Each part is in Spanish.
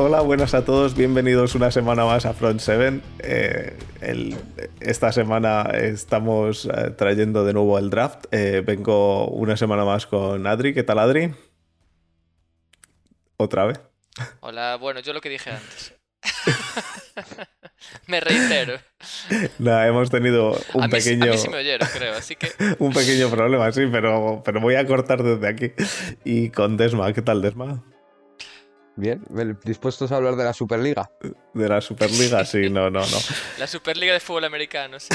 Hola, buenas a todos, bienvenidos una semana más a Front 7. Eh, esta semana estamos eh, trayendo de nuevo el draft. Eh, vengo una semana más con Adri. ¿Qué tal, Adri? ¿Otra vez? Hola, bueno, yo lo que dije antes. me reitero. Nada, hemos tenido un pequeño. A mí sí me oyeron, creo, así que. un pequeño problema, sí, pero, pero voy a cortar desde aquí. Y con Desma, ¿qué tal, Desma? Bien, ¿dispuestos a hablar de la Superliga? De la Superliga, sí, no, no, no. La Superliga de fútbol americano, sí.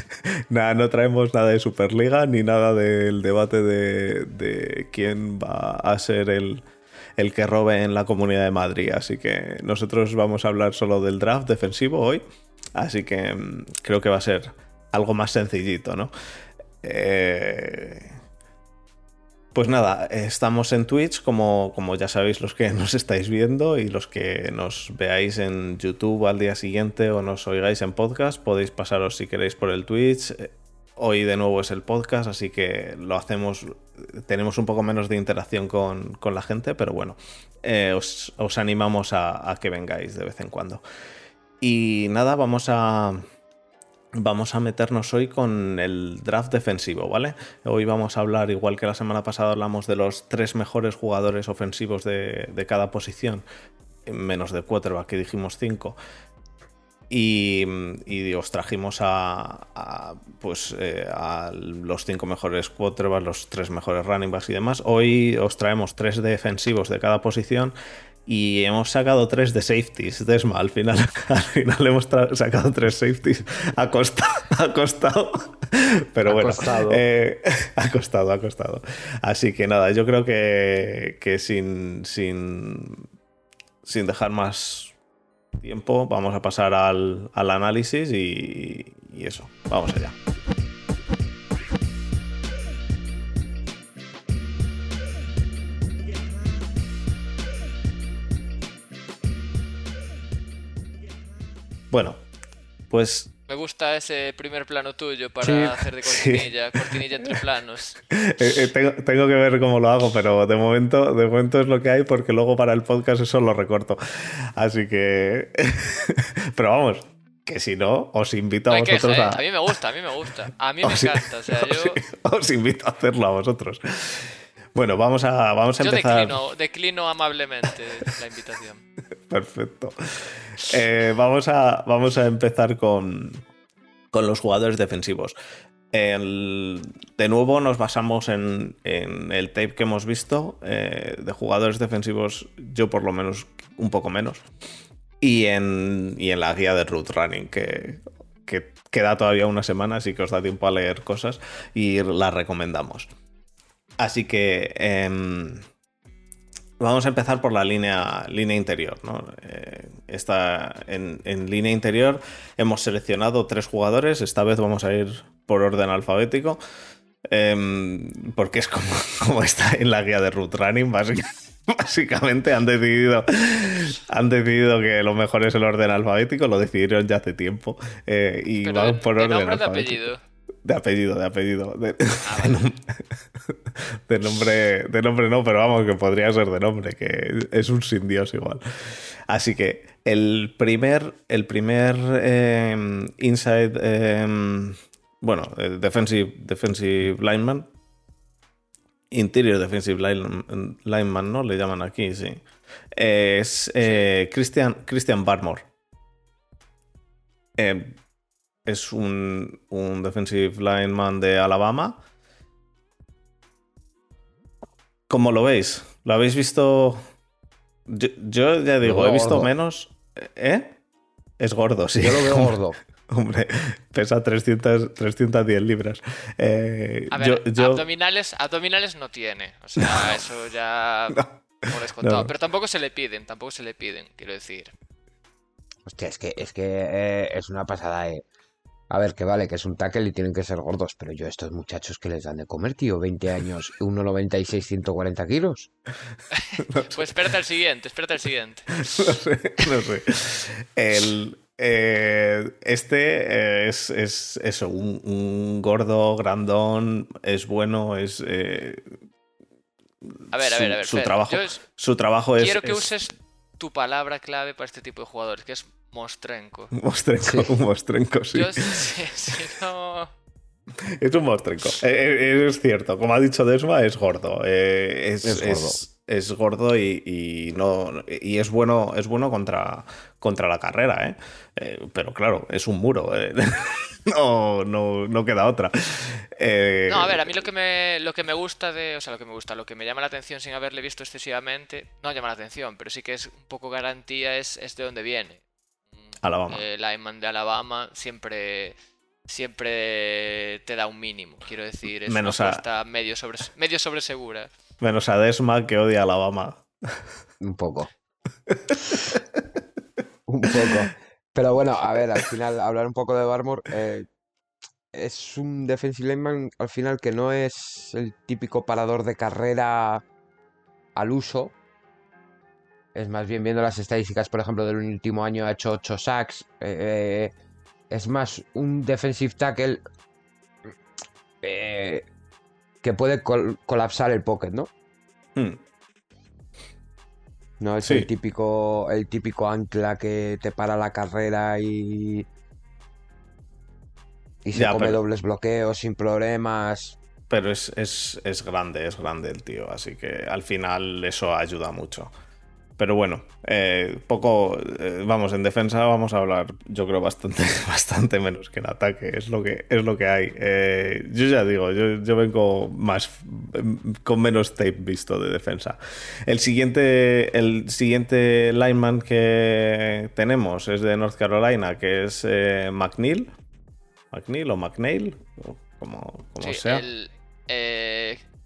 nada, no traemos nada de Superliga ni nada del debate de, quién va a ser el, el que robe en la Comunidad de Madrid. Así que nosotros vamos a hablar solo del draft defensivo hoy. Así que mm, creo que va a ser algo más sencillito, ¿no? Eh pues nada, estamos en Twitch, como, como ya sabéis los que nos estáis viendo y los que nos veáis en YouTube al día siguiente o nos oigáis en podcast, podéis pasaros si queréis por el Twitch. Hoy de nuevo es el podcast, así que lo hacemos, tenemos un poco menos de interacción con, la gente, pero bueno, eh, os, animamos a que vengáis de vez en cuando. Y nada, vamos a, vamos a meternos hoy con el draft defensivo, ¿vale? Hoy vamos a hablar, igual que la semana pasada hablamos de los tres mejores jugadores ofensivos de, cada posición, menos de quarterback, que dijimos cinco. Y, os trajimos a, pues, eh, a los cinco mejores quarterbacks, los tres mejores running backs y demás. Hoy os traemos tres defensivos de cada posición y hemos sacado tres de safeties. Desma, al final, al final hemos sacado tres safeties. Ha costado, ha costado. Pero bueno, eh, ha costado, ha costado. Así que nada, yo creo que, que sin, sin, sin dejar más tiempo, vamos a pasar al, al análisis y, y eso. Vamos allá. Bueno, pues me gusta ese primer plano tuyo para hacer de cortinilla, cortinilla entre planos. Eh, eh, tengo, que ver cómo lo hago, pero de momento, de momento es lo que hay porque luego para el podcast eso lo recorto. Así que... pero vamos, que si no, os invito a vosotros a... A mí me gusta, a mí me gusta. A mí me encanta. O sea, yo... os invito a hacerlo a vosotros. Bueno, vamos a, vamos a empezar. Declino, declino amablemente la invitación. Perfecto. Eh, vamos, a, vamos a empezar con, con los jugadores defensivos. de nuevo nos basamos en, el tape que hemos visto eh, de jugadores defensivos, yo por lo menos un poco menos, y en, y en la guía de root running, que, que queda todavía una semana, así que os da tiempo a leer cosas y la recomendamos. Así que em, vamos a empezar por la línea, línea interior. ¿no? Eh, en, línea interior hemos seleccionado tres jugadores. Esta vez vamos a ir por orden alfabético. Em, porque es como, está en la guía de root running, básicamente. han decidido, han decidido que lo mejor es el orden alfabético, lo decidieron ya hace tiempo. Eh, y van por orden alfabético. De apellido, de apellido. De, ah, nombre, de nombre no, pero vamos, que podría ser de nombre, que es un sin Dios igual. Así que el primer, el primer em, inside, em, bueno, defensive, defensive lineman, interior defensive lineman, ¿no? Le llaman aquí, sí. Es eh, Christian, Christian Barmore. Eh, es un, un defensive lineman de Alabama. ¿Cómo lo veis? ¿Lo habéis visto? Yo, ya digo, he visto menos. ¿Eh? Es gordo, sí. Yo lo veo gordo. Hombre, pesa 300, 310 libras. Eh, a ver, abdominales, abdominales no tiene. O sea, eso ya por descontado. Pero tampoco se le piden, tampoco se le piden, quiero decir. Hostia, es que es, que, eh, es una pasada, eh. A ver, que vale, que es un tackle y tienen que ser gordos, pero yo estos muchachos que les dan de comer, tío, 20 años, 1,96, 140 kilos. pues espérate al siguiente, espérate al siguiente. no sé, no sé. El, eh, este eh, es, es, eso, un, gordo, grandón, es bueno, es... Eh, a ver, a ver, a ver. Su, trabajo, su trabajo es... Quiero que uses tu palabra clave para este tipo de jugadores, que es Mostrenko. Mostrenko, un Mostrenko, sí. Yo, sí, sí, no... Es un Mostrenko. Eh, eh, es cierto, como ha dicho Desma, es gordo. Eh, es, Es gordo. es- es gordo y, y no y es bueno es bueno contra contra la carrera ¿eh? Eh, pero claro es un muro ¿eh? no, no no queda otra Eh, No, a ver, a mí lo que me lo que me gusta de, o sea, lo que me gusta, lo que me llama la atención sin haberle visto excesivamente, no llama la atención, pero sí que es un poco garantía es, es de dónde viene. Alabama El lineman de Alabama siempre siempre te da un mínimo, quiero decir, es Menos una a- medio sobre medio sobre segura. menos a Desma que odia a Alabama Un poco. un poco. Pero bueno, a ver, al final, hablar un poco de Barmore. eh, es un defensive lineman al final que no es el típico parador de carrera al uso. Es más bien viendo las estadísticas, por ejemplo, del último año ha hecho 8 sacks. eh, es más un defensive tackle eh, que puede col- colapsar el pocket, ¿no? Hmm. No es Sí. el típico, el típico ancla que te para la carrera y. Y se Ya, come pero- dobles bloqueos sin problemas. pero es, es, es grande es grande el tío así que al final eso ayuda mucho pero bueno, eh, poco, eh, vamos, en defensa vamos a hablar, yo creo, bastante, bastante menos que en ataque, es lo que, es lo que hay. Eh, yo ya digo, yo, yo vengo más, con menos tape visto de defensa. El siguiente, el siguiente lineman que tenemos es de North Carolina, que es McNeil, McNeil o McNeil, como, como Sí, sea. el,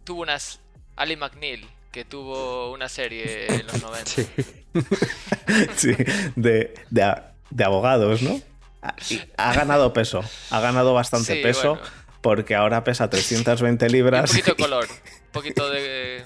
tuvo unas Ali McNeil que tuvo una serie en los 90. Sí, de, de, de abogados, ¿no? Ha, ganado peso, ha ganado bastante Sí, peso bueno. porque ahora pesa 320 Y un libras. poquito de color, un poquito de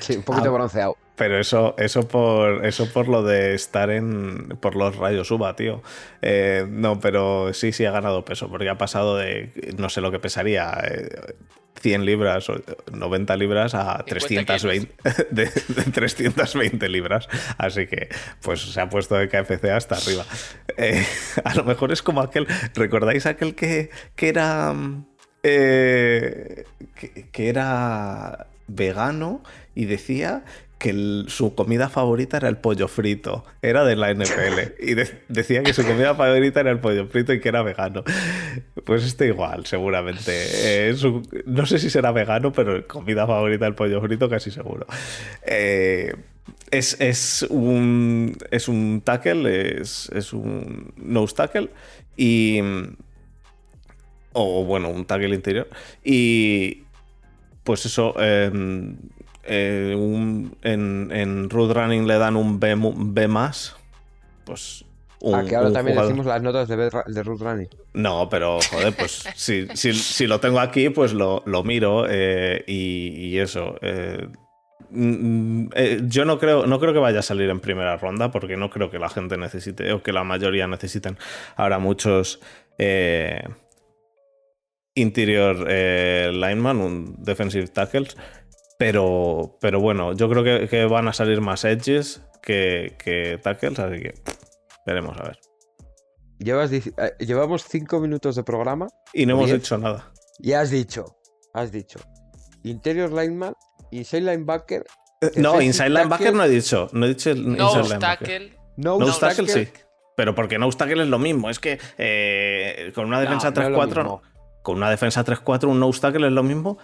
Sí, un poquito Ah. bronceado. Pero eso, eso por eso por lo de estar en. por los rayos uva, tío. Eh, no, pero sí, sí ha ganado peso, porque ha pasado de. no sé lo que pesaría. eh, 100 libras o 90 libras a 50 320, de, de 320 libras. Así que, pues se ha puesto de KFC hasta arriba. Eh, a lo mejor es como aquel. ¿Recordáis aquel que, que era. eh, que, que era vegano y decía que el- su comida favorita era el pollo frito. Era de la NFL. Y de- decía que su comida favorita era el pollo frito y que era vegano. Pues este igual, seguramente. Eh, su- no sé si será vegano, pero comida favorita el pollo frito casi seguro. Eh, es, es un, es un tackle, es, es un nose tackle y... O bueno, un tackle interior. Y pues eso, eh, eh, un- en, en Road Running le dan un B, más. Pues un, Aquí ahora un también jugador- decimos las notas de, de Ruth Running. No, pero joder, pues si, si, si lo tengo aquí, pues lo, lo miro eh, y, y eso. eh, mm, eh, yo no creo, no creo que vaya a salir en primera ronda porque no creo que la gente necesite o que la mayoría necesiten ahora muchos eh, interior eh, lineman, un defensive tackles. Pero, pero bueno, yo creo que, que van a salir más edges que, que tackles, así que veremos a ver. Llevas, eh, llevamos cinco minutos de programa Y no hemos Diez. hecho nada. y has dicho, has dicho, interior lineman, inside linebacker, Eh, No, inside linebacker no he dicho. No he dicho el no inside linebacker. tackle. no, Nose tackle tackle. sí. Pero porque nose tackle es lo mismo. Es que eh, con una defensa No, no es lo 3-4, mismo. con una defensa 3-4, un nose tackle es lo mismo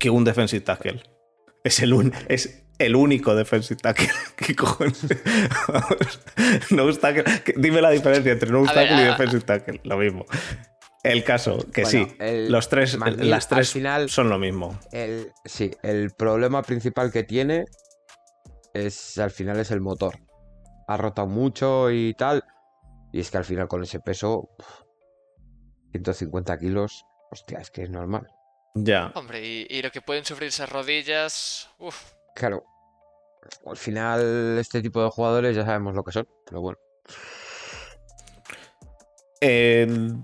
que un defensive tackle. Es el, un- es el único defensive tackle. ¿Qué cojones? Nose tackle. que- Dime la diferencia entre ver, tackle y defensive tackle. Lo mismo. El caso, que Bueno, sí, el los tres, McNeil, las tres final- son lo mismo. El, sí, el problema principal que tiene es al final es el motor. Ha rotado mucho y tal. Y es que al final con ese peso, uf, 150 kilos, hostia, es que es normal. Ya. Hombre, y, y lo que pueden sufrir esas rodillas. Uf. Claro, al final este tipo de jugadores ya sabemos lo que son, pero bueno. El-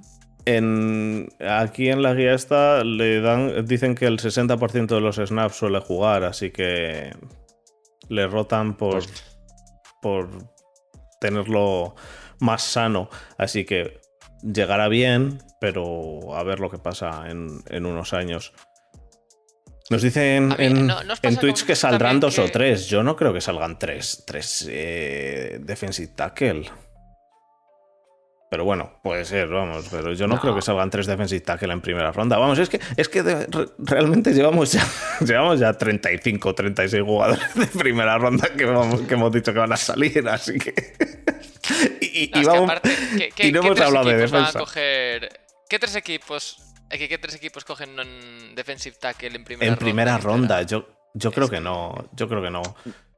en, aquí en la guía esta le dan, dicen que el 60% de los snaps suele jugar, así que le rotan por, Pues- por tenerlo más sano. Así que llegará bien, pero a ver lo que pasa en, en unos años. Nos dicen mí, en, ¿no- no os en pasa Twitch que saldrán dos o tres. Yo no creo que salgan tres. Tres eh, defensive tackle. Pero bueno, puede ser, vamos. Pero yo no, No. creo que salgan tres defensive tackle en primera ronda. Vamos, es que, es que de- re- realmente llevamos ya, llevamos ya 35, 36 jugadores de primera ronda que, vamos, que hemos dicho que van a salir. Así que. y, y- No, y es que vamos- aparte, ¿qué, qué- y no hemos hablado de van a defensa. coger- ¿Qué tres equipos? es que ¿Qué tres equipos cogen un defensive tackle en primera en ronda? primera Espera. ronda, yo, yo creo que no. Yo creo que no.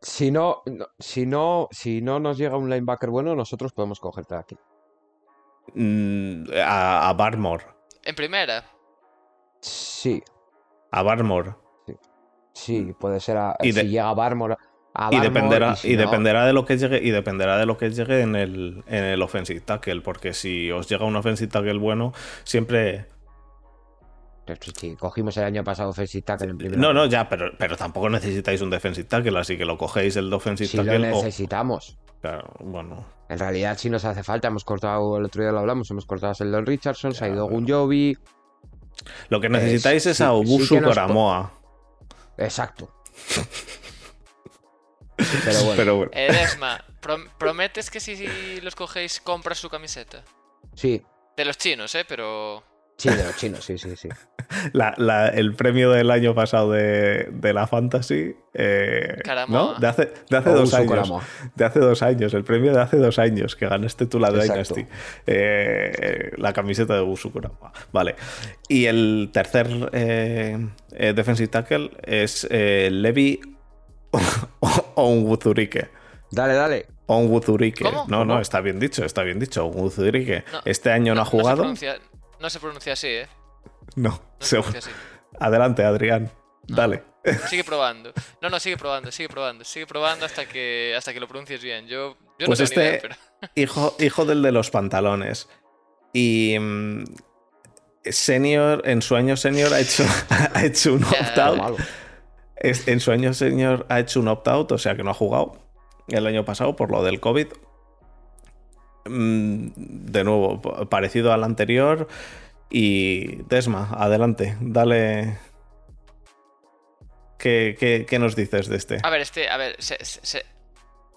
Si no, no- si no, si no nos llega un linebacker bueno, nosotros podemos coger aquí. Mm, a, a Barmore. En primera. Sí, A Barmore. sí, puede ser. A, Y de- si llega Barmore a Y dependerá, y si y no- dependerá de lo que llegue, y dependerá de lo que llegue en el, en el offensive tackle, porque si os llega un offensive tackle bueno, siempre. Pero Si cogimos el año pasado offensive tackle en primera No, no, ya, pero, pero tampoco necesitáis un defensive tackle, así que lo cogéis el offensive Si lo tackle. o- necesitamos. claro, bueno. En realidad, si nos hace falta, hemos cortado, el otro día lo hablamos, hemos cortado a Sheldon Richardson, se ha ido pero- Gunjobi. Lo que necesitáis es sí- a sí Obusu po- Coramoa. Exacto. Pero bueno, Pero bueno. Edesma, prom- ¿prometes que si, los cogéis compras su camiseta? sí, De los chinos, ¿eh? Pero... sí, de los chinos, sí, sí, sí. La- la- el premio del año pasado de, de la Fantasy. eh. ¿No? De hace, de hace dos años. De hace dos años. El premio de hace dos años que ganaste tú la. Dynasty. Eh, la camiseta de Usu Kurama. Vale. Y el tercer eh, eh, defensive tackle es eh, Levi Onwuzurike. Dale, dale. Onwuzurike. ¿Cómo? No, no, está bien dicho, está bien dicho. Onwuzurike. No, este año no, ha se jugado. pronuncia, no se pronuncia así, ¿eh? No, No se seguro. pronuncia así. Adelante, Adrián. No. Dale. Sigue probando. No, no, sigue probando, sigue probando, sigue probando hasta que hasta que lo pronuncies bien. Yo, yo Pues no tengo ni idea, este- pero... Hijo, hijo del de los pantalones. Y. mm, Senior, en su año senior ha hecho, ha hecho un opt-out. Es- En su año senior ha hecho un opt-out, o sea que no ha jugado el año pasado por lo del COVID. Mm, De nuevo, parecido al anterior. Y Desma, adelante, dale. ¿Qué, qué- qué nos dices de este? A ver, este, a ver, se, se-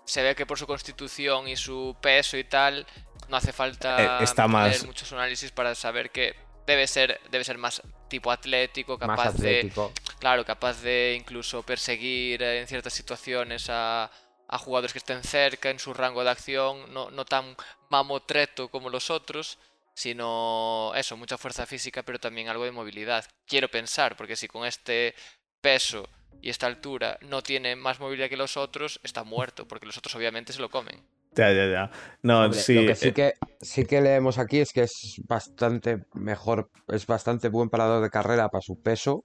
se- ve que por su constitución y su peso y tal, no hace falta Eh, está más- muchos análisis para saber que debe ser, debe ser más tipo atlético, Más capaz de. Claro, capaz de incluso perseguir eh, en ciertas situaciones a, a jugadores que estén cerca en su rango de acción, no, no tan mamotreto como los otros, sino eso, mucha fuerza física, pero también algo de movilidad. Quiero pensar, porque si con este peso y esta altura no tiene más movilidad que los otros, está muerto, porque los otros obviamente se lo comen. Ya, ya, ya. No, Hombre, sí. lo que sí eh, que sí que leemos aquí es que es bastante mejor, es bastante buen parador de carrera para su peso.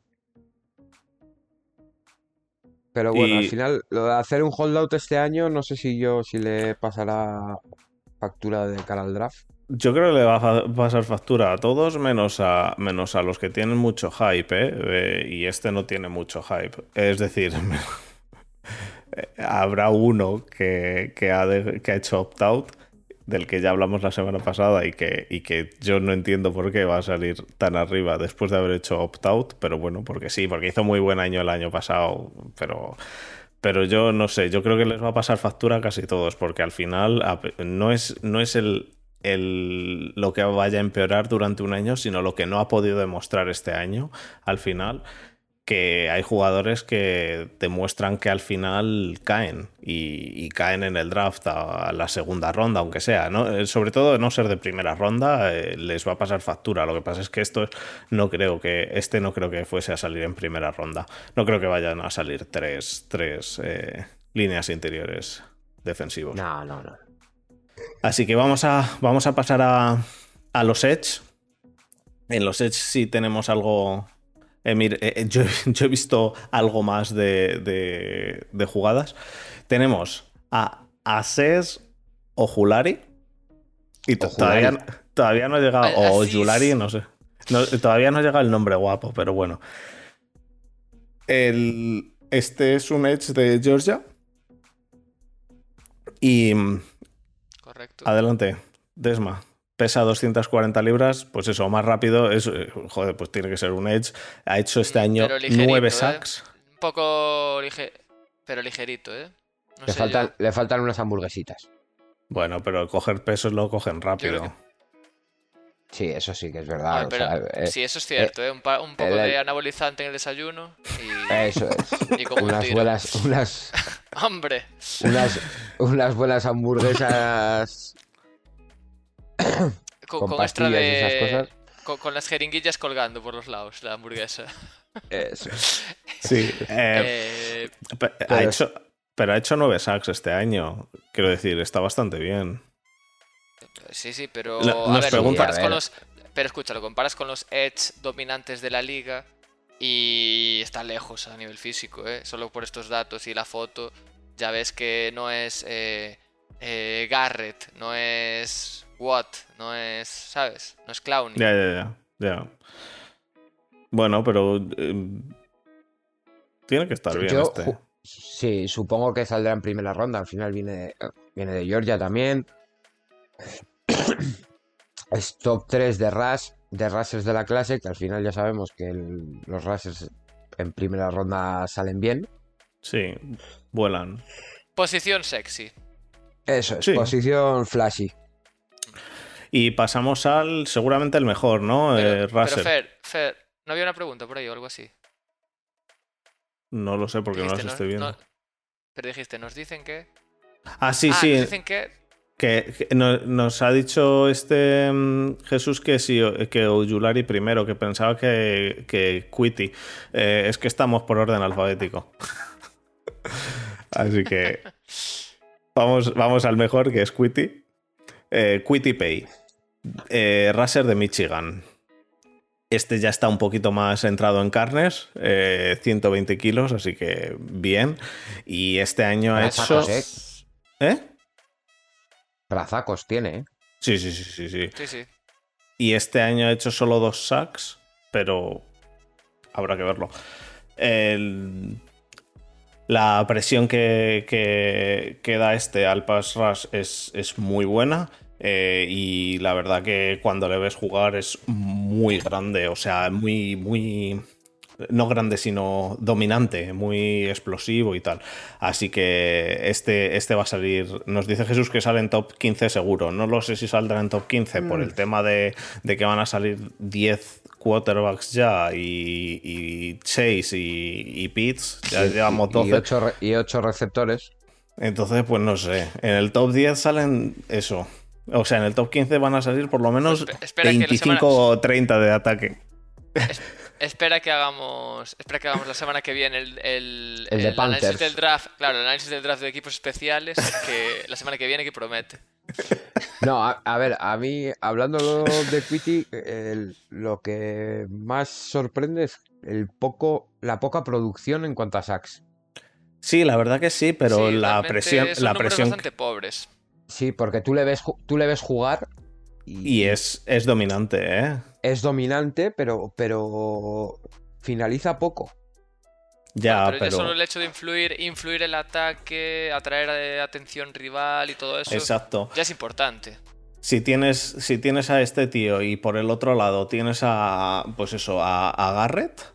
Pero bueno, Y- al final, lo de hacer un holdout este año, no sé si yo si le pasará factura de cara al draft. Yo creo que le va a pasar factura a todos menos a, menos a los que tienen mucho hype, ¿eh? Eh, y este no tiene mucho hype. Es decir, habrá uno que, que ha, de- que ha hecho opt-out, del que ya hablamos la semana pasada y que, y que yo no entiendo por qué va a salir tan arriba después de haber hecho opt-out, pero bueno, porque sí, porque hizo muy buen año el año pasado, pero... Pero yo no sé, yo creo que les va a pasar factura a casi todos, porque al final no es, no es el, el- lo que vaya a empeorar durante un año, sino lo que no ha podido demostrar este año al final, que hay jugadores que demuestran que al final caen y, y caen en el draft a, a la segunda ronda, aunque sea, ¿no? Eh, sobre todo de no ser de primera ronda, eh, les va a pasar factura. Lo que pasa es que esto no creo que, este no creo que fuese a salir en primera ronda. No creo que vayan a salir tres, tres eh, líneas interiores defensivos. No, no, no. Así que vamos a, vamos a pasar a, a los Edge. En los Edge sí tenemos algo. Eh, mire, eh, yo, yo he visto algo más de, de- de jugadas. Tenemos a Ases o Julari. Y todavía, todavía no ha llegado. O Aziz. Julari, no sé. No, todavía no ha llegado el nombre guapo, pero bueno. El, este es un Edge de Georgia. Y Correcto. adelante, Desma. Pesa 240 libras, pues eso, más rápido, es, eh, joder, pues tiene que ser un Edge. Ha hecho este año 9 ¿eh? sacks. Un poco lige... pero ligerito, ¿eh? No Le sé faltan, le faltan unas hamburguesitas. Bueno, pero coger pesos lo cogen rápido. Sí, eso sí que es verdad. ver, o pero- sea, eh, sí, eso es cierto, ¿eh? Un, pa- un poco el- de anabolizante en el desayuno y... Eso es. Y como unas tiro. buenas, unas, ¡Hombre! unas, unas buenas hamburguesas Con, con con extra pastillas y esas de... cosas. Con, con las jeringuillas colgando por los lados, la hamburguesa. Eso. Sí, eh, Eh, pe- ha pero- hecho, pero ha hecho 9 sacks este año. Quiero decir, está bastante bien. sí, sí, pero... La- a ver, pregunta- comparas A con los... Pero escucha, lo comparas con los Edge dominantes de la liga y está lejos a nivel físico, ¿eh? Solo por estos datos y la foto ya ves que no es eh, eh, Garrett, no es Watt, no es, ¿sabes? No es Clowney. Ya, ya, ya. ya. Bueno, pero. eh, tiene que estar bien Yo este. sí, supongo que saldrá en primera ronda. Al final viene de, viene de Georgia también. Es top 3 de Rush, de Rushers de la clase, que al final ya sabemos que el- los Rushers en primera ronda salen bien. Sí, vuelan. Posición sexy. Eso es, Sí. posición flashy. Y pasamos al. Seguramente el mejor, ¿no? Pero, Eh, pero. Fer, Fer, ¿no había una pregunta por ahí o algo así? No lo sé porque no Dijiste, nos- estoy viendo. no- pero dijiste, nos dicen que... Ah, sí, ah, sí. nos dicen que... Que, que no- nos ha dicho este mm, Jesús que sí, que Ojulari primero, que pensaba que, que Quitty. Eh, es que estamos por orden alfabético. Así que vamos, vamos al mejor, que es Quitty. Eh, Quitty Pay. Eh, Racer de Michigan. Este ya está un poquito más entrado en carnes, eh, 120 kilos, así que bien. Y este año ha hecho... ¿eh? ¿Eh? Brazacos tiene, ¿eh? Sí, sí, sí, sí, sí. Sí, sí. Y este año ha hecho solo dos sacks, pero habrá que verlo. El- La presión que, que, que da este al pass rush es, es muy buena. eh, y la verdad que cuando le ves jugar es muy grande, o sea, muy, muy. No grande, sino dominante, muy explosivo y tal. Así que este, este va a salir. Nos dice Jesús que sale en top 15 seguro. No lo sé si saldrá en top 15 por Mm. el tema de, de que van a salir 10 quarterbacks ya y, y Chase y, y Pitts. Ya Y- llevamos y, 12. y ocho, re- y ocho receptores. Entonces, pues no sé. En el top 10 salen eso. O sea, en el top 15 van a salir por lo menos Pues espe- espera que la 25 semana- o 30 de ataque. Espera que hagamos. Espera que hagamos la semana que viene el, el, El de análisis Panthers. del draft. Claro, el análisis del draft de equipos especiales. Que la semana que viene que promete. No, a, a ver, a mí, hablando de Quitty, lo que más sorprende es el poco, la poca producción en cuanto a sacks. Sí, la verdad que sí, pero Sí, la presión, son la presión bastante pobres. Sí, porque tú le ves, tú le ves jugar y, y es, es dominante, ¿eh? es dominante, pero, pero finaliza poco. Ya, pero, ya pero. solo el hecho de influir, influir el ataque, atraer atención rival y todo eso, Exacto. ya es importante. Si tienes, si tienes a este tío y por el otro lado tienes a. Pues eso, a, a Garrett,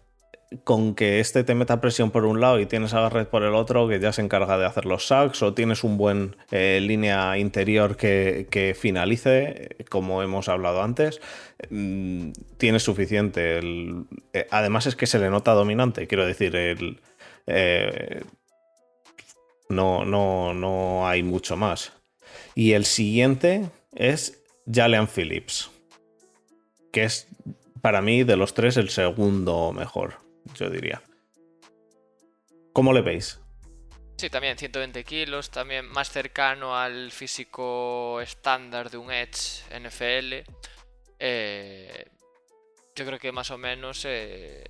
con que este te meta presión por un lado y tienes a Garrett por el otro, que ya se encarga de hacer los sacks, o tienes un buen eh, línea interior que, finalice, como hemos hablado antes, mm, tienes suficiente. Eh, además es que se le nota dominante, quiero decir, eh, no, no, no hay mucho más. Y el siguiente es Jalen Phillips, que es para mí de los tres el segundo mejor, yo diría. ¿Cómo le veis? Sí, también 120 kilos, también más cercano al físico estándar de un Edge NFL. Eh, yo creo que más o menos eh,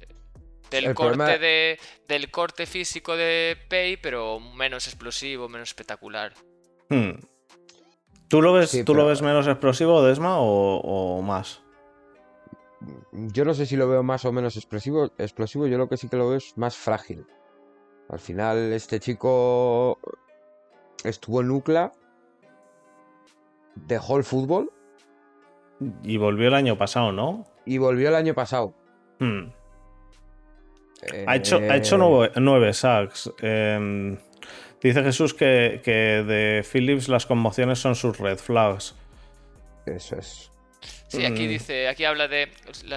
del El corte problema- de del corte físico de Pay, pero menos explosivo, menos espectacular. Hmm. ¿Tú lo ves, Sí, ¿tú lo ves menos explosivo, Desma, o, o más? Yo no sé si lo veo más o menos explosivo, explosivo, yo lo que sí que lo veo es más frágil. Al final, este chico estuvo en Nucla dejó el fútbol Y volvió el año pasado, ¿no? y volvió el año pasado. Hmm. Ha hecho, ha hecho Eh, nueve, nueve sacks. Eh, dice Jesús que, que de Phillips las conmociones son sus red flags. Eso es. Sí, aquí Mm. dice, aquí habla de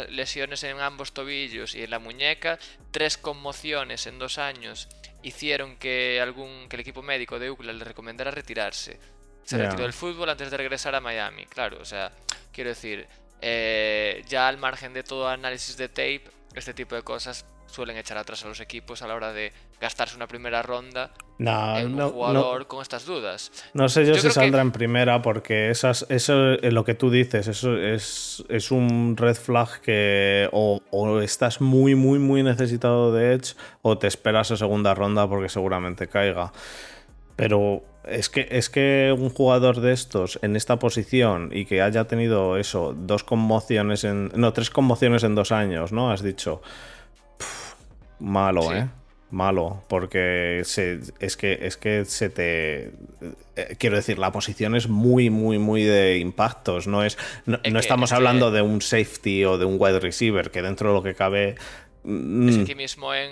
lesiones en ambos tobillos y en la muñeca, tres conmociones en dos años hicieron que algún que el equipo médico de UCLA le recomendara retirarse. Se retiró del fútbol antes de regresar a Miami, claro, o sea, quiero decir, eh, ya al margen de todo análisis de tape, este tipo de cosas suelen echar atrás a los equipos a la hora de gastarse una primera ronda No, en un no, no, jugador con estas dudas. no sé yo, Yo si que- saldrá en primera porque esas, eso es lo que tú dices, eso es, es un red flag que o, o estás muy, muy, muy necesitado de Edge o te esperas a segunda ronda porque seguramente caiga. Pero es que, es que un jugador de estos en esta posición y que haya tenido eso, dos conmociones en. No, tres conmociones en dos años, ¿no? Has dicho. Malo, Sí. ¿eh? Malo, porque se- es, que, es que se te. eh, quiero decir, la posición es muy, muy, muy de impactos. No, es, no, Es no que- estamos es que- hablando de un safety o de un wide receiver, que dentro de lo que cabe. mm, Es aquí mismo en,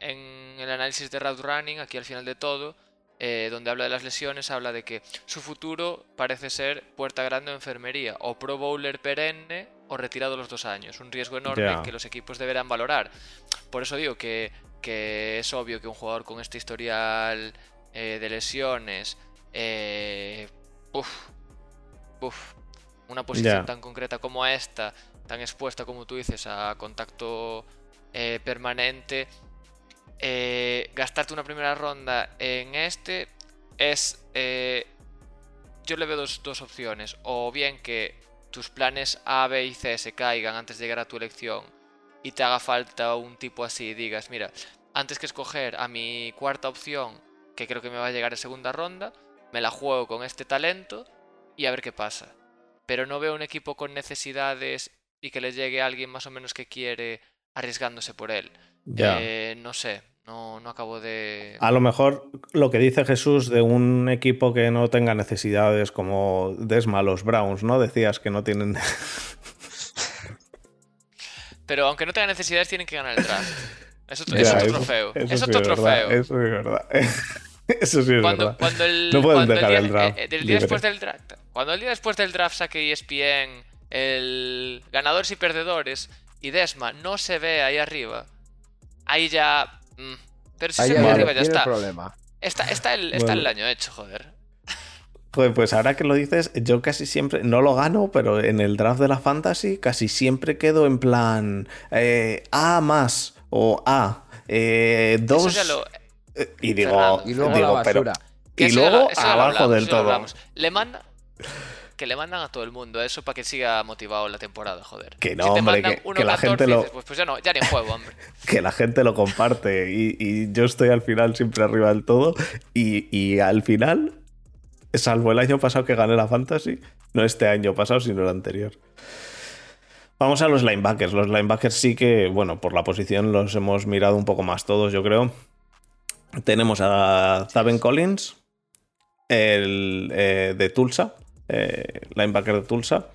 en el análisis de route running, aquí al final de todo, eh, donde habla de las lesiones, habla de que su futuro parece ser puerta grande o enfermería, o pro bowler perenne o retirado los dos años. Un riesgo enorme que los equipos deberán valorar. Por eso digo que, que es obvio que un jugador con este historial eh, de lesiones, eh, uf, uf, una posición tan concreta como esta, tan expuesta como tú dices a contacto eh, permanente, eh, gastarte una primera ronda en este es... yo le veo dos, dos opciones. O bien que tus planes A, B y C se caigan antes de llegar a tu elección y te haga falta un tipo así digas, mira, antes que escoger a mi cuarta opción, que creo que me va a llegar en segunda ronda, me la juego con este talento y a ver qué pasa. Pero no veo un equipo con necesidades y que le llegue alguien más o menos que quiere arriesgándose por él. Eh, no sé, no, no acabo de... A lo mejor lo que dice Jesús de un equipo que no tenga necesidades como Desma, los Browns, ¿no? Decías que no tienen. Pero aunque no tenga necesidades, tienen que ganar el draft. Es otro, es otro eso- trofeo. eso es otro trofeo. Eso es verdad. Eso sí es cuando, verdad. cuando el, No pueden cuando el dejar día, el draft eh, del día después del draft, cuando el día después del draft saque ESPN el ganadores y perdedores y Desma no se ve ahí arriba, ahí ya. mm, pero si Ahí se ya arriba ya está. problema. Está, está, el, está el Bueno. año hecho, joder. Pues, pues ahora que lo dices, yo casi siempre, no lo gano, pero en el draft de la fantasy casi siempre quedo en plan eh, A más o A. eh, Eso dos. ya lo, eh, y digo, Fernando. Y luego digo, la pero- y luego abajo hablamos, del todo. Le manda. Que le mandan a todo el mundo eso para que siga motivado la temporada, joder. Que no, si te hombre, que- la 14, gente lo- dices, pues, pues ya no, ya ni juego, hombre. que la gente lo comparte y, y yo estoy al final siempre arriba del todo y, y al final, salvo el año pasado que gané la fantasy, no este año pasado, sino el anterior. Vamos a los linebackers. Los linebackers sí que, bueno, por la posición los hemos mirado un poco más todos, yo creo. Tenemos a Zaven Collins, el eh, de Tulsa, eh, linebacker de Tulsa.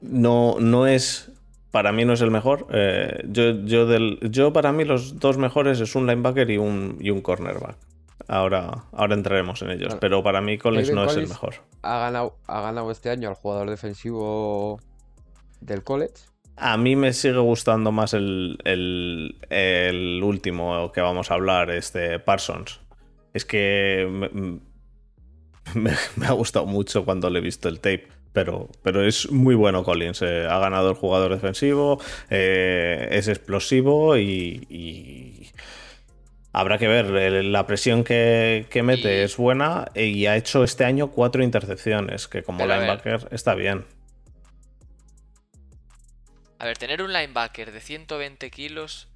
No, no es. Para mí no es el mejor. Eh, yo, yo, del, yo, para mí, los dos mejores es un linebacker y un, y un cornerback. Ahora, ahora entraremos en ellos. Pero para mí, Collins no es el mejor. Ha ganado, ha ganado este año al jugador defensivo del college. A mí me sigue gustando más el, el, el último que vamos a hablar, este Parsons. Es que me, ha gustado mucho cuando le he visto el tape. Pero, pero es muy bueno Collins. eh, ha ganado el jugador defensivo, eh, es explosivo y, y habrá que ver. La presión que, que mete Y- es buena y ha hecho este año cuatro intercepciones, que como Pero linebacker está bien. A ver, tener un linebacker de 120 kilos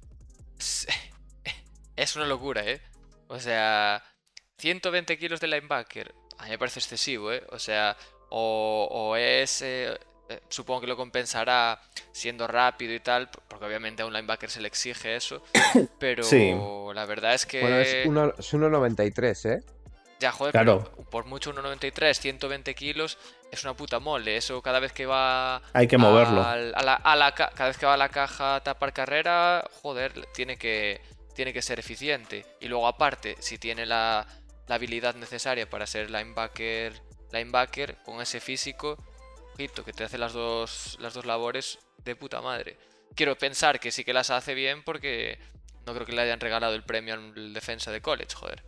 es- es una locura, ¿eh? O sea, 120 kilos de linebacker, a mí me parece excesivo, ¿eh? O sea, o, o es... eh, eh, supongo que lo compensará siendo rápido y tal, porque obviamente a un linebacker se le exige eso, pero Sí. la verdad es que... Bueno, es uno- es 1.93, ¿eh? Ya, joder, Claro. pero por mucho 1,93, 120 kilos, es una puta mole. Eso cada vez que va. Hay que moverlo. a la, a la ca- cada vez que va a la caja a tapar carrera, joder, tiene que, tiene que ser eficiente. Y luego, aparte, si tiene la, la habilidad necesaria para ser linebacker, linebacker con ese físico, que te hace las dos, las dos labores de puta madre. Quiero pensar que sí que las hace bien porque no creo que le hayan regalado el premio al defensa de college, joder.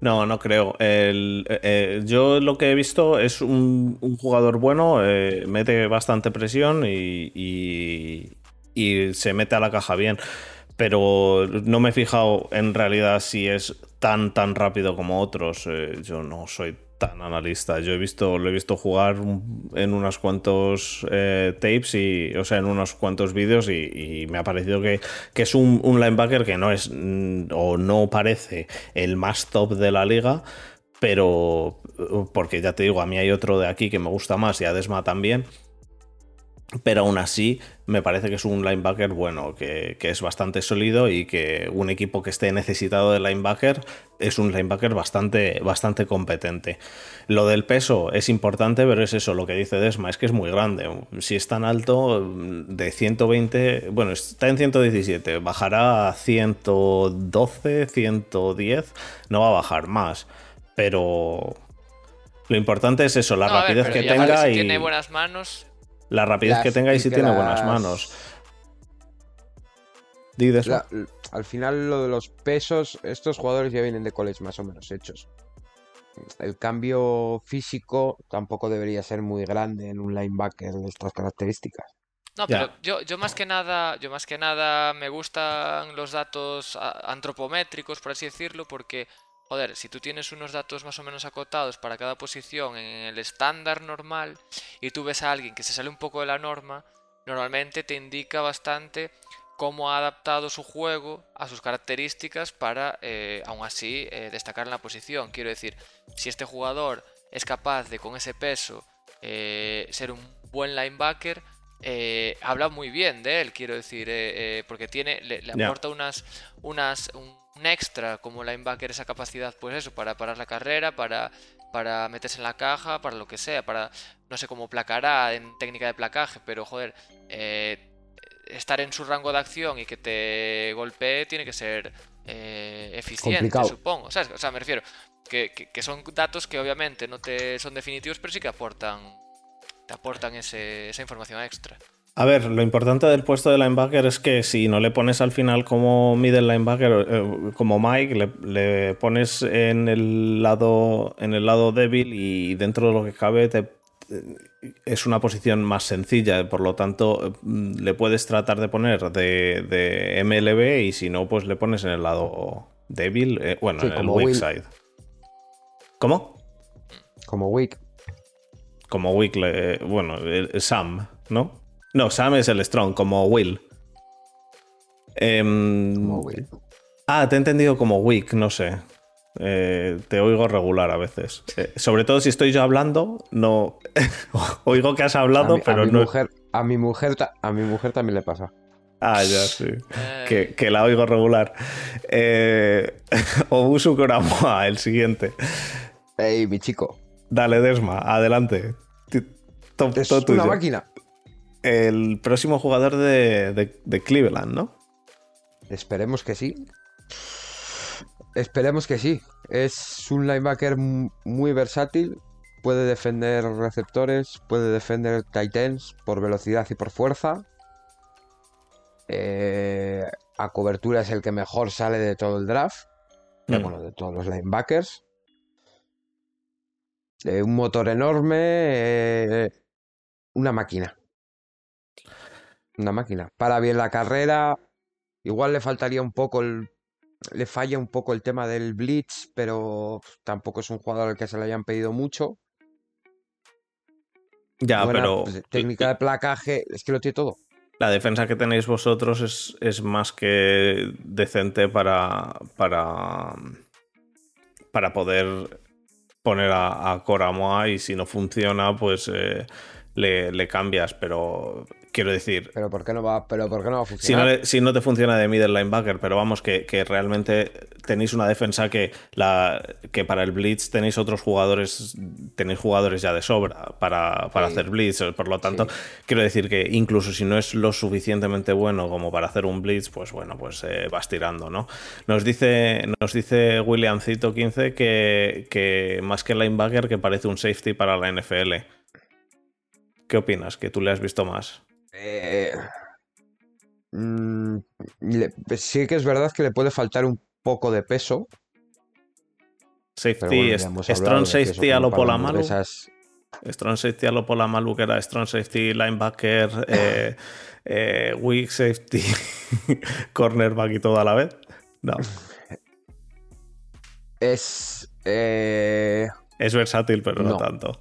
No, no creo. Eh, eh, yo lo que he visto es un, un jugador bueno, eh, mete bastante presión y, y- y se mete a la caja bien. Pero no me he fijado en realidad si es tan tan rápido como otros. Eh, yo no soy tan analista. Yo he visto, lo he visto jugar en unos cuantos eh, tapes y, o sea, en unos cuantos vídeos y, y me ha parecido que, que es un, un linebacker que no es mm, o no parece el más top de la liga, pero porque ya te digo, a mí hay otro de aquí que me gusta más y a Desma también. Pero aún así, me parece que es un linebacker bueno, que, que es bastante sólido y que un equipo que esté necesitado de linebacker es un linebacker bastante, bastante competente. Lo del peso es importante, pero es eso, lo que dice Desma, es que es muy grande. Si es tan alto, de 120, bueno, está en 117, bajará a 112, 110, no va a bajar más. Pero lo importante es eso, la No, a ver, rapidez que vale, tenga si y tiene buenas manos. La rapidez Las- que tenga y si tiene buenas manos. Di de eso. La- l- al final, lo de los pesos, estos jugadores ya vienen de college más o menos hechos. El cambio físico tampoco debería ser muy grande en un linebacker de estas características. No, pero yo, yo más que nada, yo más que nada me gustan los datos antropométricos, por así decirlo, porque, joder, si tú tienes unos datos más o menos acotados para cada posición en el estándar normal y tú ves a alguien que se sale un poco de la norma, normalmente te indica bastante cómo ha adaptado su juego a sus características para, eh, aún así, eh, destacar en la posición. Quiero decir, si este jugador es capaz de, con ese peso, eh, ser un buen linebacker, habla muy bien de él, quiero decir, porque tiene, le, aporta unas, unas, un, un extra como linebacker esa capacidad, pues eso, para parar la carrera, para, para meterse en la caja, para lo que sea, para, no sé cómo placará en técnica de placaje, pero joder, eh, estar en su rango de acción y que te golpee tiene que ser eh, eficiente, Complicado. supongo. ¿sabes? O sea, me refiero que, que- que son datos que obviamente no te son definitivos, pero sí que aportan te aportan ese- esa información extra. A ver, lo importante del puesto de linebacker es que si no le pones al final como middle linebacker, eh, como Mike, le, le pones en el lado en el lado débil y dentro de lo que cabe te, es una posición más sencilla, por lo tanto mm, le puedes tratar de poner de, de MLB y si no, pues le pones en el lado débil, eh, bueno, Sí, en el weak side. ¿Cómo? Como Wick. Como Wick, le- bueno, el- Sam, ¿no? No, Sam es el Strong, como Will. Em, Como Will. Ah, te he entendido como Wick, no sé. Eh, te oigo regular a veces. Eh, sobre todo si estoy yo hablando, no. oigo que has A hablando, mi, a pero mi no. mujer, a mi mujer, ta- a mi mujer también le pasa. Ah, ya, sí. Eh, Que, que la oigo regular. Eh, Obusu Koramoa, el siguiente. Ey, mi chico. Dale, Desma, adelante. Ti- to- Es una tuyo. máquina. El próximo jugador de, de- de Cleveland, ¿no? Esperemos que sí. Esperemos que sí. Es un linebacker muy versátil. Puede defender receptores, puede defender tight ends por velocidad y por fuerza. Eh, a cobertura es el que mejor sale de todo el draft. Eh, Mm. bueno, de todos los linebackers. Eh, un motor enorme. eh, una máquina. Una máquina. Para bien la carrera. Igual le faltaría un poco el. Le falla un poco el tema del blitz, pero tampoco es un jugador al que se le hayan pedido mucho. Ya, Buena, pero pues, técnica de placaje, es que lo tiene todo. la defensa que tenéis vosotros es, es más que decente para, para, para poder poner a, a Coramoa y si no funciona, pues eh, le, le cambias. Pero Quiero decir. Pero ¿por qué no va, pero ¿por qué no va a Si no, funcionar? le- si no te funciona de middle linebacker, pero vamos, que, que realmente tenéis una defensa que, la, que para el blitz tenéis otros jugadores, tenéis jugadores ya de sobra para, para Sí. hacer blitz. Por lo tanto, Sí. quiero decir que incluso si no es lo suficientemente bueno como para hacer un blitz, pues bueno, pues eh, vas tirando, ¿no? Nos dice, nos dice Williamcito15 que, que más que linebacker, que parece un safety para la NFL. ¿Qué opinas? Que tú le has visto más. Eh, mm, le- pues sí que es verdad que le puede faltar un poco de peso. Safety, bueno, strong safety a lo Polamalu. hamburguesas- Strong safety a lo Polamalu, que era strong safety linebacker, eh, eh, weak safety, cornerback y todo a la vez. No, Es. eh, es versátil, pero no, No. tanto.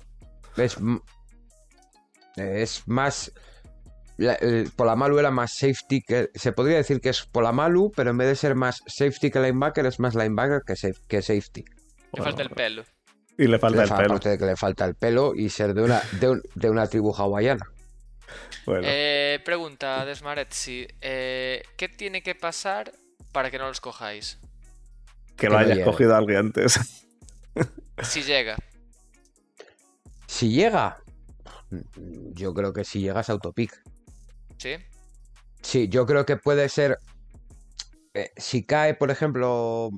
es, es más. la- el Polamalu era más safety que. Se podría decir que es Polamalu, pero en vez de ser más safety que linebacker, es más linebacker que, saf- que safety. Le Bueno, falta el pelo. Y le falta Le el fa- pelo. Aparte de que le falta el pelo y ser de una, de, un- de una tribu hawaiana. Bueno, Eh, pregunta Desmaretsi. Eh, ¿Qué tiene que pasar para que no los cojáis? que que lo no hayas llegue. cogido alguien antes. Si llega. Si llega. Yo creo que si llegas a autopic. ¿Sí? Sí, yo creo que puede ser. eh, si cae, por ejemplo,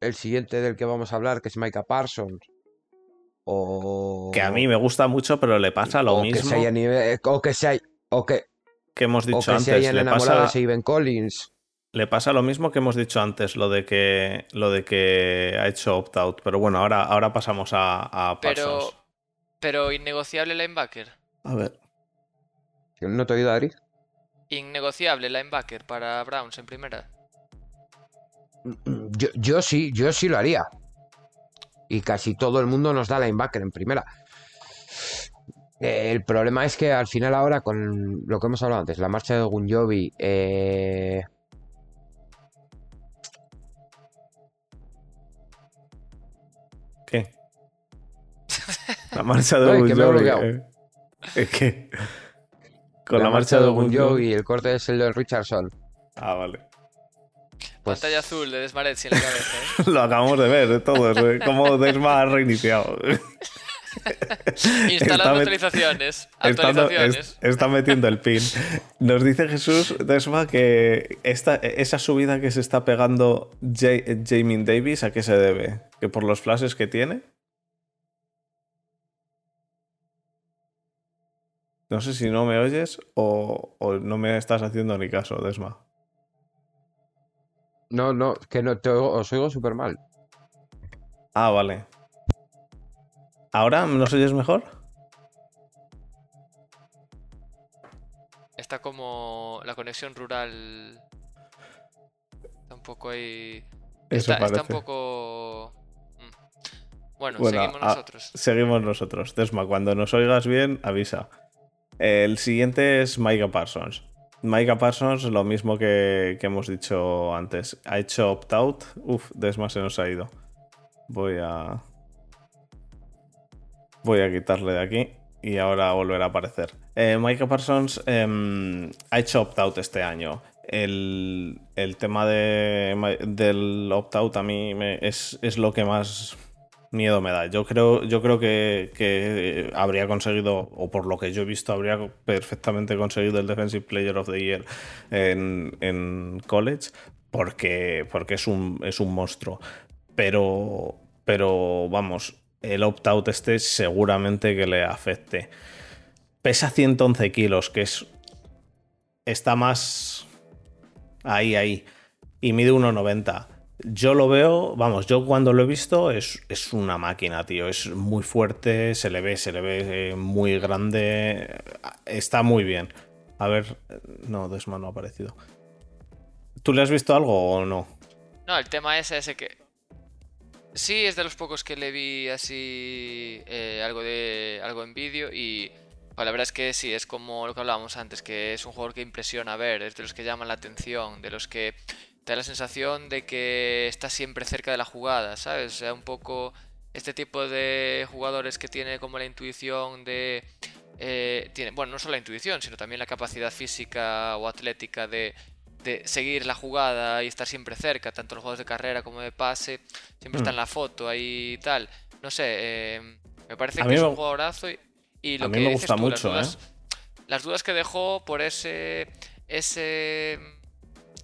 el siguiente del que vamos a hablar, que es Micah Parsons. O. Que a mí me gusta mucho, pero le pasa lo o Que mismo se haya nive- o que se haya- o que, que hemos o dicho que se antes. hayan Le enamorado pasa, de Saben Collins. le pasa lo mismo que hemos dicho antes, lo de que, lo de que ha hecho opt-out. Pero bueno, ahora, ahora pasamos a, a Pero. Parsons. Pero innegociable linebacker. A ver. ¿No te he oído, Adri? Innegociable linebacker para Browns en primera. Yo, yo sí, yo sí lo haría. Y casi todo el mundo nos da linebacker en primera. El problema es que al final ahora con lo que hemos hablado antes, la marcha de Gunjovi, eh, ¿Qué? La marcha de eh. Es que. Con la, marcha de Bon Jovi. Gunjovi, el corte de Sheldon Richardson. Ah, vale. Pues- Pantalla azul de Desmaretsi en la cabeza. ¿eh? Lo acabamos de ver, eh, todos. eh, Como Desma ha reiniciado. Instalando met- actualizaciones. Estando- Actualizaciones. es- está metiendo el pin. Nos dice Jesús Desma que esta, esa subida que se está pegando Ja- Jamin Davis, ¿a qué se debe? ¿Que por los flashes que tiene? No sé si no me oyes o, o no me estás haciendo ni caso, Desma. No, no, que no te oigo- os oigo súper mal. Ah, vale. ¿Ahora nos oyes mejor? Está como la conexión rural. Tampoco hay. Eso Está, está un poco. Mm. Bueno, Bueno, seguimos ah, nosotros. Seguimos nosotros. Desma, cuando nos oigas bien, avisa. El siguiente es Micah Parsons. Micah Parsons, lo mismo que, hemos dicho antes. Ha hecho opt-out. Uf, Desma se nos ha ido. Voy a. Voy a quitarle de aquí y ahora volverá a aparecer. Eh, Micah Parsons em, ha hecho opt-out este año. El, el tema de, del opt-out a mí es, es lo que más miedo me da. Yo creo, yo creo que, que habría conseguido, o por lo que yo he visto, habría perfectamente conseguido el Defensive Player of the Year en, en college, porque, porque es, un, es un monstruo. Pero, pero vamos, el opt-out este seguramente que le afecte. Pesa 111 kilos, que es. Está más. Ahí, ahí. Y mide 1,90. Yo lo veo, vamos, yo cuando lo he visto es, es una máquina, tío. Es muy fuerte, se le ve, se le ve eh, muy grande. Está muy bien. A ver, no, Desma no ha aparecido. ¿Tú le has visto algo o no? No, el tema es ese que. Sí, es de los pocos que le vi así eh, algo de algo en vídeo y pues, la verdad es que sí, es como lo que hablábamos antes, que es un jugador que impresiona ver, es de los que llaman la atención, de los que te da la sensación de que está siempre cerca de la jugada, ¿sabes? O sea, un poco este tipo de jugadores que tiene como la intuición de eh, tiene, bueno, no solo la intuición, sino también la capacidad física o atlética de, de seguir la jugada y estar siempre cerca, tanto los juegos de carrera como de pase, siempre está Mm. en la foto ahí y tal. No sé, eh, me parece A que es me- un jugadorazo y, y lo a mí que me dices gusta tú, mucho, ¿eh? las dudas, las dudas que dejó por ese ese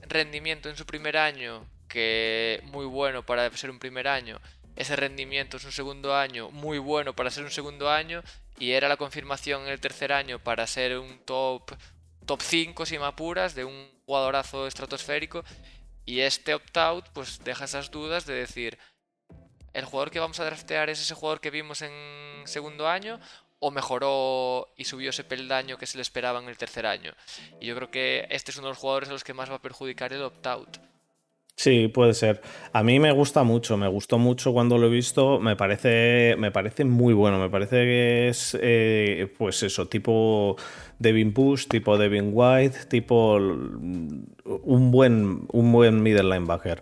rendimiento en su primer año, que muy bueno para ser un primer año, ese rendimiento en su segundo año, muy bueno para ser un segundo año, y era la confirmación en el tercer año para ser un top top 5 si me apuras de un jugadorazo estratosférico y este opt-out pues deja esas dudas de decir el jugador que vamos a draftear es ese jugador que vimos en segundo año o mejoró y subió ese peldaño que se le esperaba en el tercer año. Y yo creo que este es uno de los jugadores a los que más va a perjudicar el opt-out. Sí, puede ser. A mí me gusta mucho, me gustó mucho cuando lo he visto, me parece, me parece muy bueno, me parece que es, eh, pues eso, tipo Devin Bush, tipo Devin White, tipo un buen, un buen middle linebacker.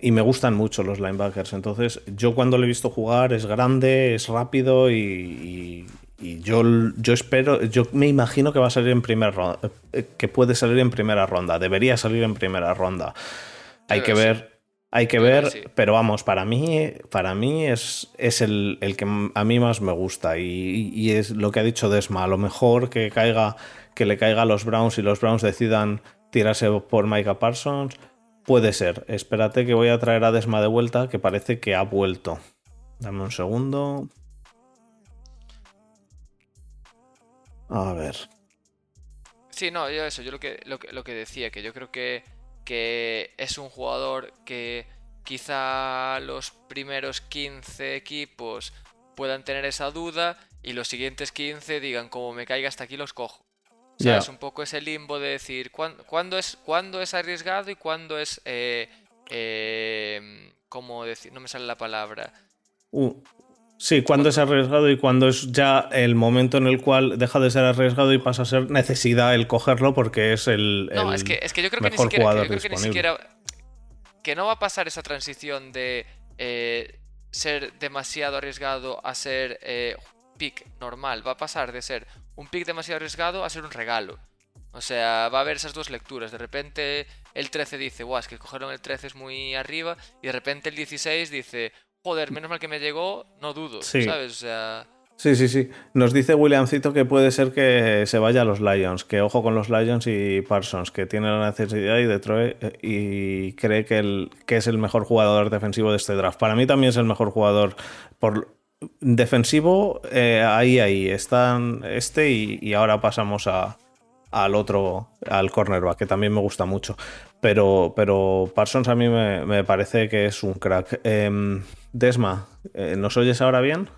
Y me gustan mucho los linebackers, entonces yo cuando lo he visto jugar es grande, es rápido y, y- y yo, yo espero, yo me imagino que va a salir en primera ronda, que puede salir en primera ronda, debería salir en primera ronda. Hay que ver, hay que ver, sí. pero vamos, para mí, para mí es, es el, el que a mí más me gusta y, y es lo que ha dicho Desma, a lo mejor que caiga, que le caiga a los Browns y los Browns decidan tirarse por Micah Parsons, puede ser. Espérate que voy a traer a Desma de vuelta, que parece que ha vuelto. Dame un segundo. A ver. Sí, no, yo eso, yo lo que, lo lo que decía, que yo creo que, que es un jugador que quizá los primeros 15 equipos puedan tener esa duda y los siguientes 15 digan, como me caiga hasta aquí los cojo. ¿Sabes? Un poco ese limbo de decir cuán- cuándo, es, cuándo es arriesgado y cuándo es... Eh, eh, ¿Cómo decir? No me sale la palabra. Uh, sí, cuando es arriesgado y cuando es ya el momento en el cual deja de ser arriesgado y pasa a ser necesidad el cogerlo porque es el, No, es que, es que yo creo que ni siquiera, que yo creo que ni siquiera que no va a pasar esa transición de eh, ser demasiado arriesgado a ser eh, pick normal. Va a pasar de ser un pick demasiado arriesgado a ser un regalo. O sea, va a haber esas dos lecturas. De repente el 13 dice, guau, es que cogieron el 13 es muy arriba. Y de repente el 16 dice, joder, menos mal que me llegó, no dudo. Sí. ¿Sabes? O sea, Sí, sí, sí. Nos dice Williamcito que puede ser que se vaya a los Lions, que ojo con los Lions y Parsons, que tiene la necesidad y Detroit y cree que, el, que es el mejor jugador defensivo de este draft. Para mí también es el mejor jugador por defensivo. eh, ahí, ahí están este y, y ahora pasamos a, al otro, al cornerback, que también me gusta mucho. Pero, pero Parsons a mí me, me parece que es un crack. Em, Desma, eh, ¿nos oyes ahora bien?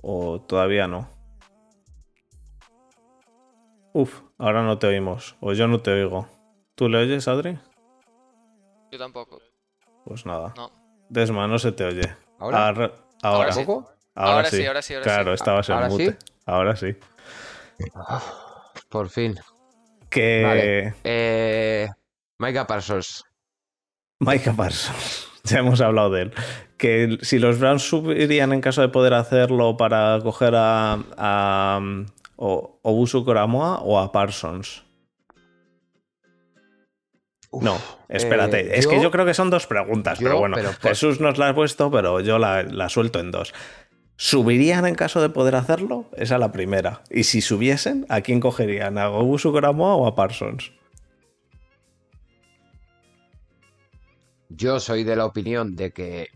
¿O todavía no? Uf, ahora no te oímos. O yo no te oigo. ¿Tú le oyes, Adri? yo tampoco. Pues nada. No. Desma, no se te oye. ¿Ahora? Arre- ahora. ¿Tampoco? Ahora, Ahora sí. sí, ahora sí, ahora claro, sí. estabas en ¿Ahora mute. sí? Ahora sí. Por fin. Que Vale. Eh, Micah Parsons. Micah Parsons, ya hemos hablado de él. Que si los Browns subirían en caso de poder hacerlo para coger a, a o, Obusu Koramoa o a Parsons. Uf, No, espérate. eh, es que yo- creo que son dos preguntas, yo, pero bueno, pero Jesús nos la ha puesto, pero yo la, la suelto en dos. ¿Subirían en caso de poder hacerlo? Esa es la primera. Y si subiesen, ¿a quién cogerían? ¿A Obusu Koramoa o a Parsons? Yo soy de la opinión de que.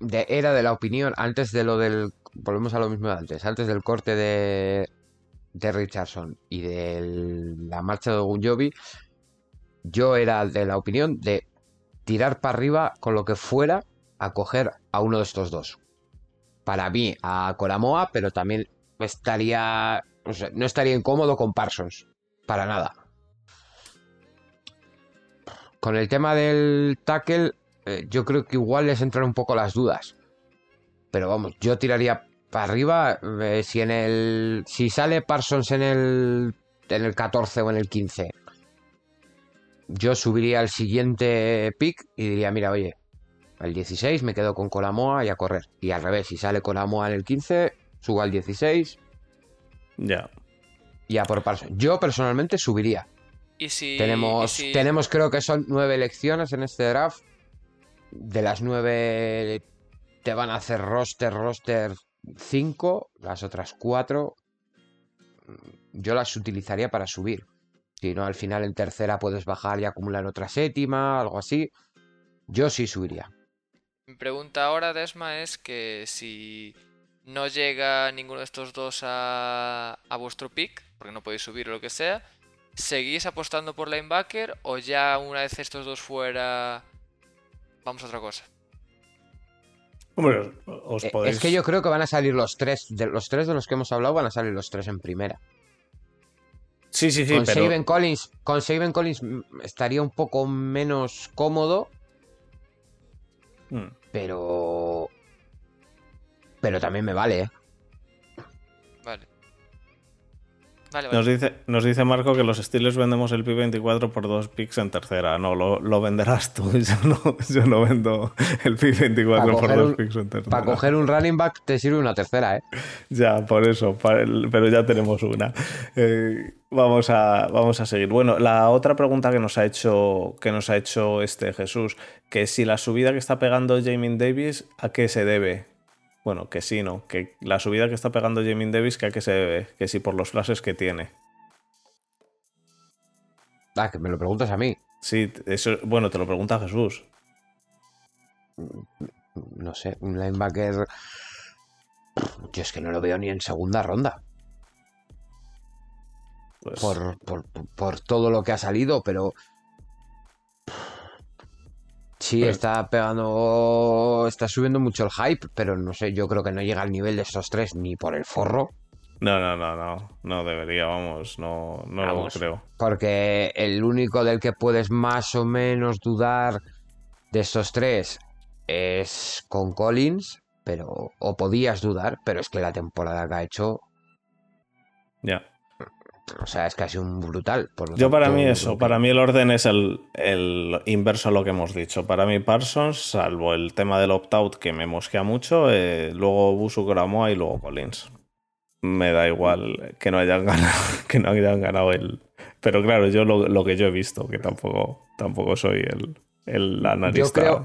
de- era de la opinión antes de lo del. Volvemos a lo mismo de antes. Antes del corte de. De Richardson y de la marcha de Ogunjobi. Yo era de la opinión de tirar para arriba con lo que fuera a coger a uno de estos dos. Para mí, a Coramoa, pero también estaría. no estaría incómodo con Parsons. Para nada. Con el tema del tackle, eh, yo creo que igual les entran un poco las dudas. Pero vamos, yo tiraría para arriba. eh, si en el. Si sale Parsons en el. en el 14 o en el 15. Yo subiría al siguiente pick y diría, mira, oye, Al 16 me quedo con Colamoa y a correr. Y al revés, si sale Colamoa en el 15, subo al 16 Ya. y a por Parsons. Yo personalmente subiría. Y si. Tenemos, y si- tenemos creo que son nueve elecciones en este draft. De las nueve te van a hacer roster, roster 5. Las otras cuatro mm, yo las utilizaría para subir. Si no, al final en tercera puedes bajar y acumular otra séptima, algo así. Yo sí subiría. Mi pregunta ahora, Desma, es que si no llega ninguno de estos dos a, a vuestro pick, porque no podéis subir o lo que sea, ¿seguís apostando por linebacker o ya una vez estos dos fuera, vamos a otra cosa? Hombre, os Eh, podéis. Es que yo creo que van a salir los tres. De los tres de los que hemos hablado, van a salir los tres en primera. Sí, sí, sí, con, pero. Saban Collins, con Saban Collins estaría un poco menos cómodo, Mm. pero. Pero también me vale, ¿eh? Vale, vale. Nos dice, nos dice Marco que los Steelers vendemos el pick 24 por dos picks en tercera. No, lo, lo venderás tú. Yo no, yo no vendo el pick 24 Pa' por dos un- picks en tercera. Para coger un running back te sirve una tercera, ¿eh? Ya, por eso, el- pero ya tenemos una. Eh, vamos, a, vamos a seguir. Bueno, la otra pregunta que nos ha hecho, que nos ha hecho este Jesús, que si la subida que está pegando Jamin Davis, ¿a qué se debe? Bueno, que sí, ¿no? Que la subida que está pegando Jamin Davis, ¿que ¿a qué se debe? Que sí por los flashes que tiene. Ah, que me lo preguntas a mí. Sí, eso, bueno, te lo pregunta Jesús. No sé, un linebacker. Yo es que no lo veo ni en segunda ronda. Pues, Por, por, por todo lo que ha salido, pero. Sí, Pero- está pegando. Está subiendo mucho el hype, pero no sé, yo creo que no llega al nivel de estos tres ni por el forro. No, no, no, no. No debería, vamos, no, no lo creo. Porque el único del que puedes más o menos dudar de estos tres es con Collins, pero. O podías dudar, pero es que la temporada que ha hecho. Ya. O sea, es casi un brutal. por Yo para mí yo eso, para mí el orden es el, el inverso a lo que hemos dicho. Para mí Parsons, salvo el tema del opt-out que me mosquea mucho, eh, luego Busu Gramoa y luego Collins. Me da igual que no hayan ganado, que no hayan ganado el... Pero claro, yo lo, lo que yo he visto, que tampoco, tampoco soy el, el analista. creo-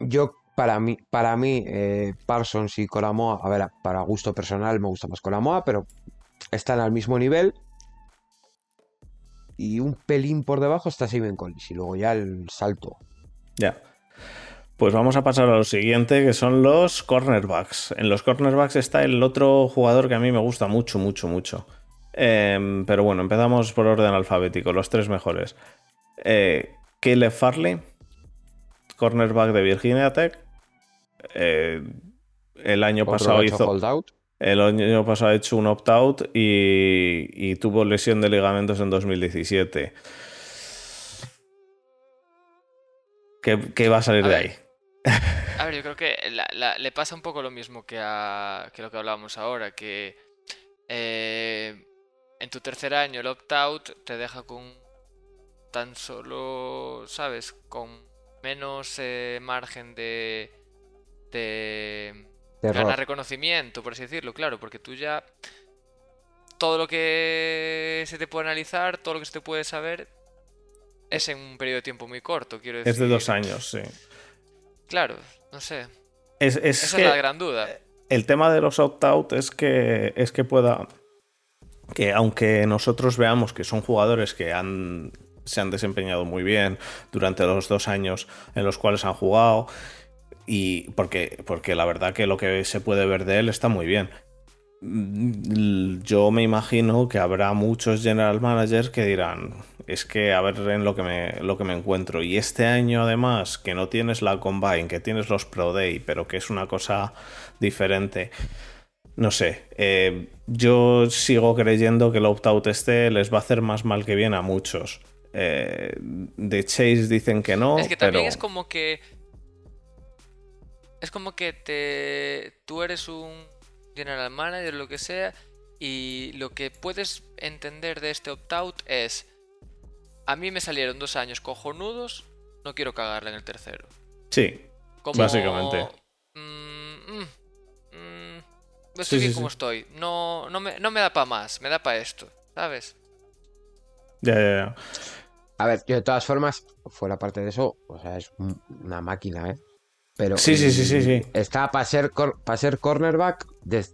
Yo, para mí, para mí eh, Parsons y Colamoa, a ver, para gusto personal me gusta más Colamoa, pero están al mismo nivel. Y un pelín por debajo está Steven Collins. Y luego ya el salto. Ya. Pues vamos a pasar a lo siguiente, que son los cornerbacks. En los cornerbacks está el otro jugador que a mí me gusta mucho, mucho, mucho. Em, pero bueno, empezamos por orden alfabético, los tres mejores. Eh, Caleb Farley, cornerback de Virginia Tech. Eh, el año Otro pasado hecho hizo. holdout. El año pasado ha hecho un opt-out y, y tuvo lesión de ligamentos en 2017. ¿Qué, qué va a salir A de ver. ahí? A ver, yo creo que la- la- le pasa un poco lo mismo que, a, que lo que hablábamos ahora, que eh, en tu tercer año el opt-out te deja con tan solo, ¿sabes? Con menos eh, margen de, de de ganar error. reconocimiento, por así decirlo, claro, porque tú ya todo lo que se te puede analizar, todo lo que se te puede saber es en un periodo de tiempo muy corto, quiero decir. Es de dos años, sí. Claro, no sé. Es, es Esa que es la gran duda. el tema de los opt-out es que, es que pueda. Que aunque nosotros veamos que son jugadores que han, se han desempeñado muy bien durante los dos años en los cuales han jugado, y porque, porque la verdad que lo que se puede ver de él está muy bien. Mm, Yo me imagino que habrá muchos general managers que dirán, es que a ver en lo que me, lo que me encuentro. Y este año además, que no tienes la Combine, que tienes los Pro Day, pero que es una cosa diferente. No sé, eh, yo sigo creyendo que el opt-out este les va a hacer más mal que bien a muchos. Eh, de Chase dicen que no, es que también pero es como que. Es como que te. Tú eres un general manager, lo que sea, y lo que puedes entender de este opt-out es. A mí me salieron dos años cojonudos, no quiero cagarla en el tercero. sí, Como... Básicamente. Mm, mm, mm, Sí, estoy bien sí, como sí. estoy. No, no, me, no me da para más, me da para esto, ¿sabes? Ya, ya, ya. A ver, yo de todas formas, fuera parte de eso, o sea, es un- una máquina, ¿eh? Pero Sí, sí, sí, sí, sí. está para ser, cor- pa' ser cornerback de-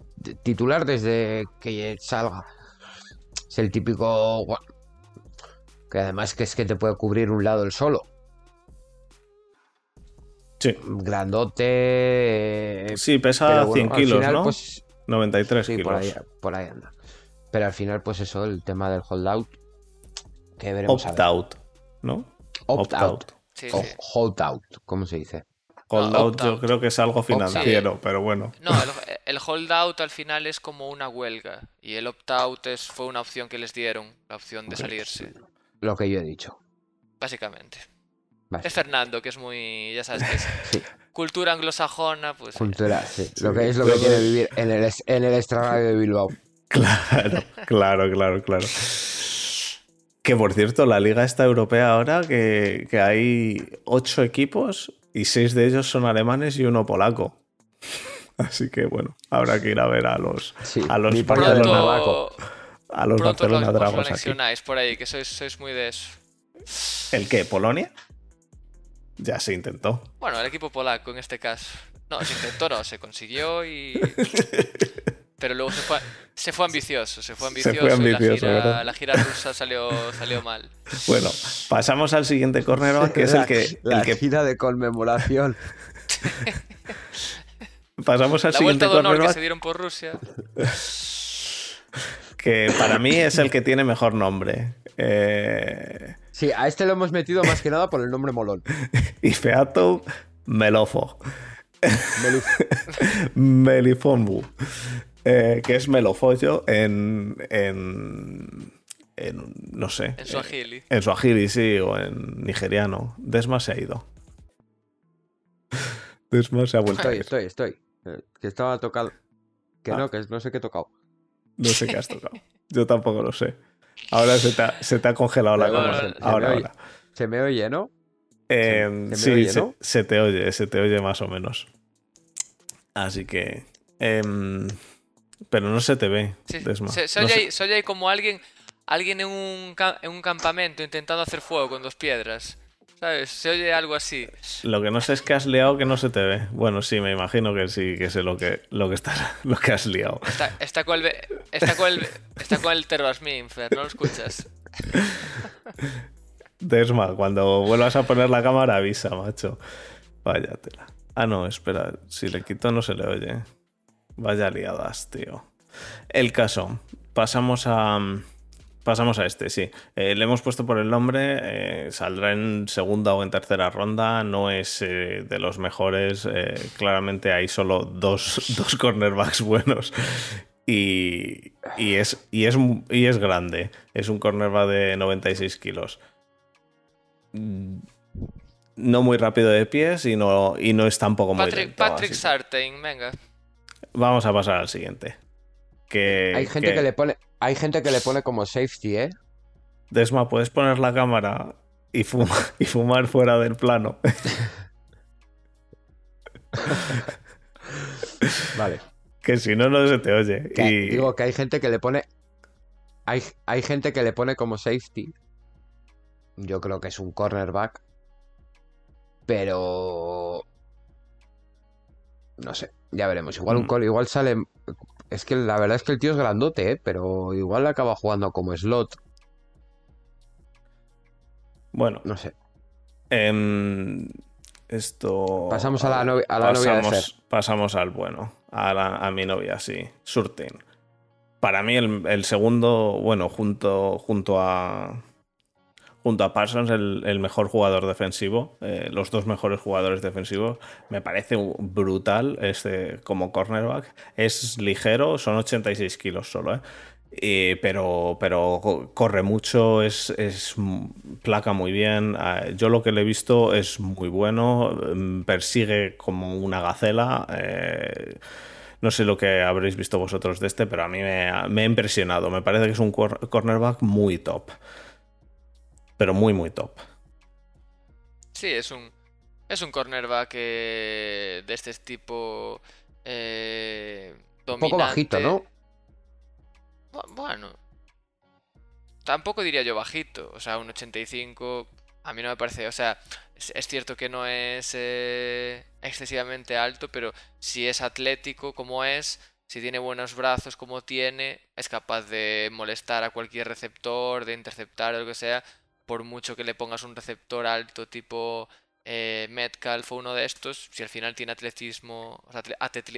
titular desde que salga. Es el típico que además que es que te puede cubrir un lado el solo. Sí. Grandote. eh, Sí, pesa bueno, 100 al kilos, final, ¿no? pues, 93 sí, kilos. por ahí, por ahí anda. Pero al final, pues eso, el tema del holdout, que veremos. Opt-out, ¿no? Opt-out. Sí, O sí. holdout, ¿cómo se dice? Holdout yo creo que es algo financiero, pero bueno. No, el, el holdout al final es como una huelga y el opt-out es, fue una opción que les dieron, la opción de salirse, Lo que yo he dicho. básicamente. Es Fernando, que es muy, ya sabes que es Sí. cultura anglosajona, pues Cultura, sí. Lo que es lo que tiene vivir en el, en el extrarradio de Bilbao. Claro, claro, claro, claro. Que por cierto, la liga está europea ahora, que, que hay ocho equipos y seis de ellos son alemanes y uno polaco. Así que bueno, habrá que ir a ver a los, Sí, a los Barcelona, a los Barcelona Dragons aquí. por ahí, que sois, sois muy de eso. ¿El qué? ¿Polonia? Ya se intentó. Bueno, el equipo polaco en este caso. No, se intentó, no, se consiguió y... Pero luego se fue, se fue ambicioso, se fue Se ambicioso, fue y ambicioso, la, gira, la gira rusa salió, salió mal. Bueno, pasamos al siguiente cornerback, que es el que, La el que gira de conmemoración. pasamos al La siguiente vuelta de honor que se dieron por Rusia. que para mí es el que tiene mejor nombre. Eh, Sí, a este lo hemos metido más que nada por el nombre molón. Ifeato Melofo. Meluf- Melifonbu. Eh, que es melofollo en, en, en. No sé. En Swahili. En Swahili, sí, o en nigeriano. Desma se ha ido. Desma se ha vuelto a Estoy, ir. estoy, estoy. Eh, Que estaba tocado. Que Ah. no, que no sé qué he tocado. No sé qué has tocado. Yo tampoco lo sé. Ahora se te ha, se te ha congelado la cámara. se- se Ahora, ahora. Se me oye, ¿no? Eh, se me sí, oye, se, ¿no? se te oye, se te oye más o menos. Así que. em, pero no se te ve, Sí, Desma. se, se No ahí, se oye ahí como alguien, alguien en, un, en un campamento intentando hacer fuego con dos piedras. ¿Sabes? Se oye algo así. Lo que no sé es que has liado que no se te ve. Bueno, sí, me imagino que sí, que sé lo que, lo que, estás, lo que has liado. Está, está con el, está con el, está con el Terrasminfer, ¿no lo escuchas? Desma, cuando vuelvas a poner la cámara, avisa, macho. Vaya tela. Ah, no, espera. Si le quito, no se le oye. Vaya liadas, tío. El caso. Pasamos a. Pasamos a este, sí. Eh, le hemos puesto por el nombre. eh, saldrá en segunda o en tercera ronda. No es eh, de los mejores. claramente hay solo dos, dos cornerbacks buenos. Y, y es, y, es, y es grande. Es un cornerback de 96 kilos no muy rápido de pies y no, y no es tampoco muy Patrick, lento, Patrick Sartain, venga. Vamos a pasar al siguiente. Que, Hay gente que... le pone. Hay gente que le pone como safety, ¿eh? Desma, puedes poner la cámara y, fuma- y fumar fuera del plano. Vale. que si no, no se te oye. Que- Y Digo que hay gente que le pone. Hay, hay gente que le pone como safety. Yo creo que es un cornerback. Pero. No sé, ya veremos. Igual un Mm. col- igual sale. Es que la verdad es que el tío es grandote, ¿eh? pero igual acaba jugando como slot. bueno, No sé. em, esto. Pasamos a la novi- a la novia de pasamos, pasamos al bueno, a, la- a mi novia, sí, Surtin. Para mí, el, el segundo, bueno, junto, junto a. Junto a Parsons, el, mejor jugador defensivo, eh, los dos mejores jugadores defensivos, me parece brutal este, como cornerback. Es ligero, son 86 kilos solo, ¿eh? Pero, pero co- corre mucho, es, es placa muy bien. Ah, Yo lo que le he visto es muy bueno, mm, persigue como una gacela. eh, no sé lo que habréis visto vosotros de este, pero a mí me me ha impresionado. Me parece que es un cor- cornerback muy top. Pero muy, muy top. Sí, es un. Es un cornerback eh, de este tipo eh, Un poco bajito, ¿no? Bu- Bueno, tampoco diría yo bajito. O sea, un 85 a mí no me parece. O sea, es, es cierto que no es eh, excesivamente alto, pero si es atlético como es, si tiene buenos brazos como tiene, es capaz de molestar a cualquier receptor, de interceptar o lo que sea. Por mucho que le pongas un receptor alto tipo eh, Metcalf o uno de estos, si al final tiene atletismo, o sea,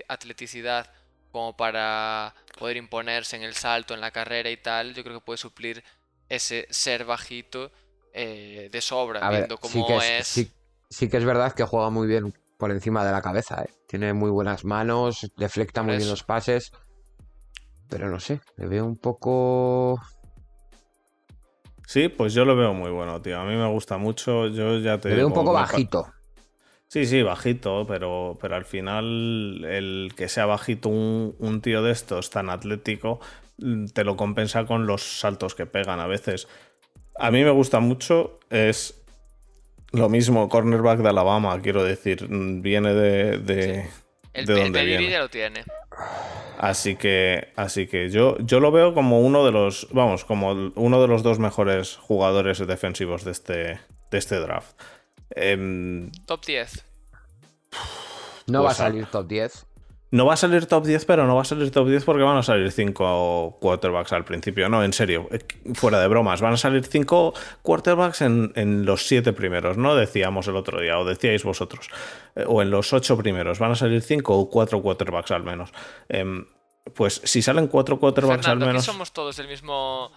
atleticidad como para poder imponerse en el salto, en la carrera y tal, yo creo que puede suplir ese ser bajito eh, de sobra, A ver, viendo sí cómo que es. es, sí, sí que es verdad que juega muy bien por encima de la cabeza, ¿eh? Tiene muy buenas manos, deflecta Por muy bien los pases. Pero no sé, le veo un poco. Sí, pues yo lo veo muy bueno, tío. A mí me gusta mucho. Yo ya te Le veo un poco bajito. Sí, sí, bajito, pero, pero al final el que sea bajito un, un tío de estos tan atlético mm, te lo compensa con los saltos que pegan a veces. A mí me gusta mucho, es lo mismo, cornerback de Alabama, quiero decir, mm, viene de, de, el de pe- donde pedigree viene. ya lo tiene. Así que, así que yo, yo lo veo como uno de los, vamos, como uno de los dos mejores jugadores defensivos de este, de este draft. Em, Top 10. No va a Pues, salir top 10. No va a salir top 10, pero no va a salir top 10 porque van a salir 5 quarterbacks al principio. No, en serio, eh, fuera de bromas. Van a salir 5 quarterbacks en, en los 7 primeros, ¿no? Decíamos el otro día, o decíais vosotros. Eh, o en los 8 primeros. Van a salir 5 o 4 quarterbacks al menos. Em, pues si salen 4 quarterbacks Fernando, al menos. somos todos del mismo.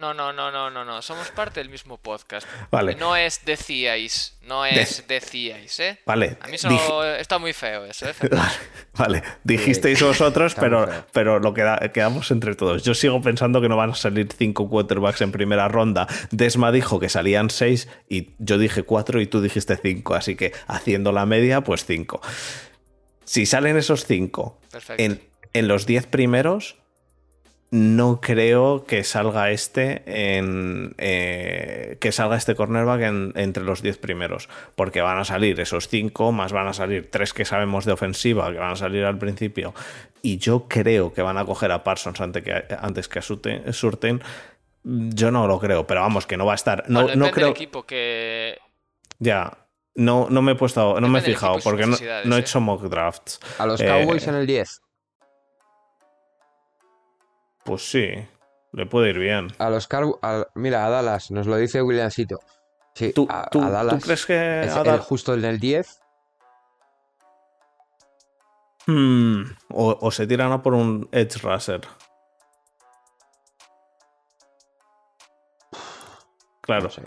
No, no, no, no, no, no. Somos parte del mismo podcast. Vale. No es decíais, no es decíais, ¿eh? Vale. A mí eso está muy feo eso, ¿eh? Vale, dijisteis vosotros, pero, pero lo queda, quedamos entre todos. Yo sigo pensando que no van a salir cinco quarterbacks en primera ronda. Desma dijo que salían seis y yo dije cuatro y tú dijiste cinco. Así que haciendo la media, pues cinco. Si salen esos cinco Perfecto. en, en los diez primeros, no creo que salga este en eh, que salga este cornerback en- entre los 10 primeros porque van a salir esos 5 más van a salir tres que sabemos de ofensiva que van a salir al principio y yo creo que van a coger a Parsons antes que, antes que a Surtain, Surtain. yo no lo creo pero vamos que no va a estar no, Bueno, no creo del equipo que. ya no, no me he puesto no me he fijado porque no, he ¿eh? hecho mock drafts A los Eh, Cowboys en el 10. Pues sí le puede ir bien A los Car- a- Mira, a Dallas, nos lo dice Williamsito. Sí, ¿Tú, a, tú- a tú Dallas. crees que es el justo en el 10. Hmm, o, o se tiran a por un Edge Rusher. Claro. No sé.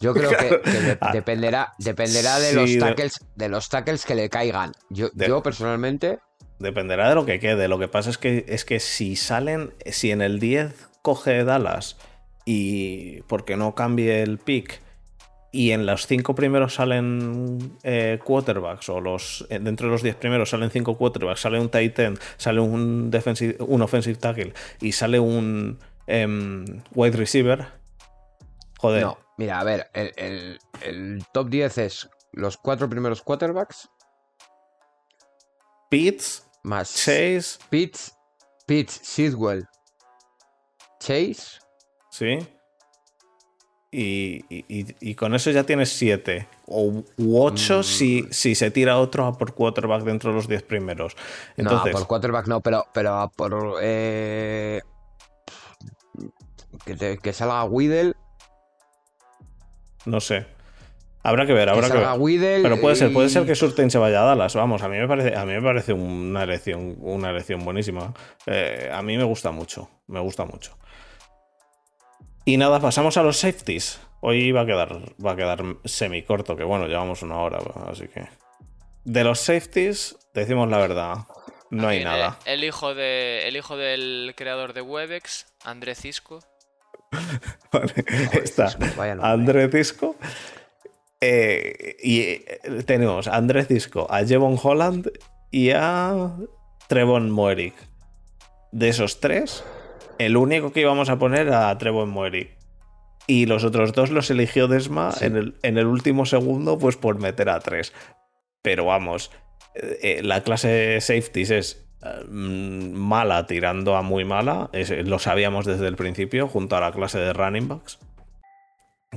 Yo creo que, que de- Ah, dependerá, dependerá de sí, los de- tackles, de los tackles que le caigan. Yo, De- yo personalmente, Dependerá de lo que quede. Lo que pasa es que, es que si salen, si en el 10 coge Dallas y porque no cambie el pick y en los 5 primeros salen eh, quarterbacks o los eh, dentro de los 10 primeros salen 5 quarterbacks, sale un tight end, sale un, defensive, un offensive tackle y sale un em, wide receiver, joder, no. Mira, a ver, el, el- top 10 es los cuatro primeros quarterbacks Pitts, más Chase, Pitts, Pitts, Sidwell, Chase. ¿sí? Y, y- y- con eso ya tienes 7 o 8 Mm. si, si se tira otro a por quarterback dentro de los 10 primeros. Entonces, no, por quarterback no, pero, pero a por. eh, que, te- que salga Weedle. no sé. Habrá que ver, habrá que ver. Weedle. Pero puede ser, puede ser que Surtain se vaya a Dallas. Vamos, a mí me parece, a mí me parece una elección, una elección buenísima. Eh, a mí me gusta mucho, me gusta mucho. Y nada, pasamos a los safeties. Hoy va a quedar, va a quedar semi corto, que bueno, llevamos una hora, así que. De los safeties, decimos la verdad. No hay nada. eh, El hijo, de, el hijo del creador de Webex, André Cisco. Vale, Joder, está Cisco. André Cisco. Eh, y eh, tenemos a André Cisco, a Jevon Holland y a Trevon Moerick. De esos tres, el único que íbamos a poner a Trevon Moerick. Y los otros dos los eligió Desma en, el, en el último segundo, pues por meter a tres. Pero vamos, eh, la clase de safeties es eh, mm, mala tirando a muy mala. Es- lo sabíamos desde el principio, junto a la clase de running backs.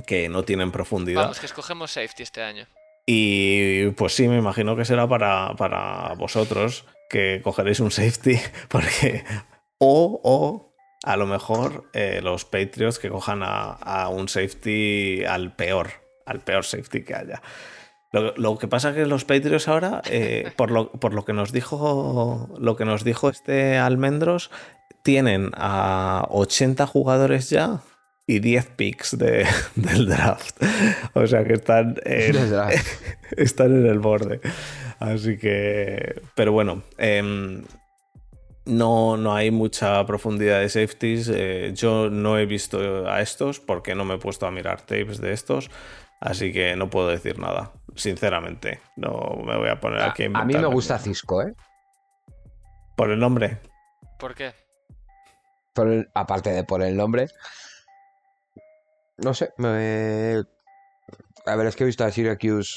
Que no tienen profundidad. Vamos, que escogemos safety este año. Y pues sí, me imagino que será para, para vosotros que cogeréis un safety. Porque. O, o a lo mejor eh, los Patriots que cojan a, a un safety al peor. Al peor safety que haya. Lo, lo que pasa es que los Patriots ahora, eh, por, lo, por lo que nos dijo. Lo que nos dijo este Almendros, tienen a 80 jugadores ya y 10 picks de- del draft. O sea que están en, están en el borde. Así que. Pero bueno. em, no, no hay mucha profundidad de safeties. eh, yo no he visto a estos porque no me he puesto a mirar tapes de estos. Así que no puedo decir nada. Sinceramente. No me voy a poner A, aquí a a mí me gusta. Cisco, ¿eh? Por el nombre. ¿Por qué? Por el- aparte de por el nombre. No sé, me... A ver, es que he visto a Syracuse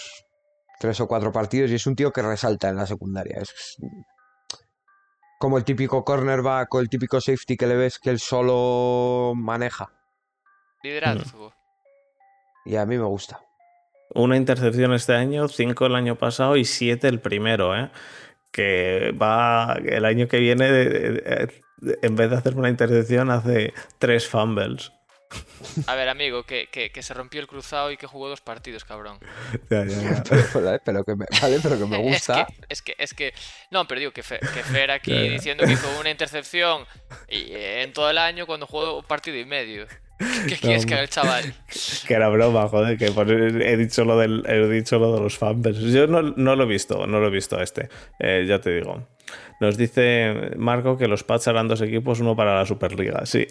tres o cuatro partidos y es un tío que resalta en la secundaria. Es como el típico cornerback o el típico safety que le ves que él solo maneja. Liderazgo. Y a mí me gusta. Una intercepción este año, cinco el año pasado y siete el primero, ¿eh? Que va el año que viene, en vez de hacer una intercepción, hace tres fumbles. A ver, amigo, que, que, que se rompió el cruzado y que jugó dos partidos, cabrón. Ya, ya, ya. Pero, vale, pero que me, vale, pero que me Es gusta. que, es que, es que, no, pero digo que, Fe- que Fer aquí Ya, ya. diciendo que hizo una intercepción y, eh, en todo el año cuando jugó un partido y medio. ¿Qué quieres que haga el chaval? Que era broma, joder, que por- he dicho lo del, he dicho lo de los fumbles. Yo no, no lo he visto, no lo he visto a este. Eh, ya te digo. Nos dice Marco que los Pats harán dos equipos, uno para la Superliga, sí.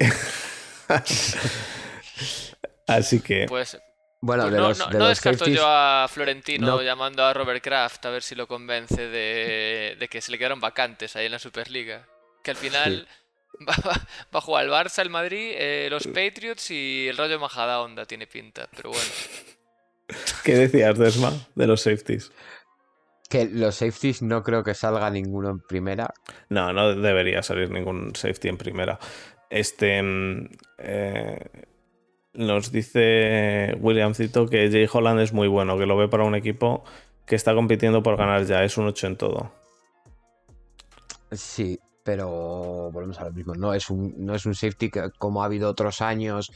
Así que. Pues, Bueno, pues de no, los, no- de no los descarto safeties, yo a Florentino no- llamando a Robert Kraft a ver si lo convence de, de que se le quedaron vacantes ahí en la Superliga. Que al final va, va- va a jugar el Barça, el Madrid, eh, los Patriots y el Rayo Majada Onda tiene pinta. Pero bueno, ¿Qué decías, Desma, de los safeties? que los safeties no creo que salga ninguno en primera. No, no debería salir ningún safety en primera. Este. mm, eh, nos dice Williamcito que Jay Holland es muy bueno, que lo ve para un equipo que está compitiendo por ganar ya. Es un 8 en todo. Sí, pero volvemos a lo mismo. No es un, no es un safety que, como ha habido otros años,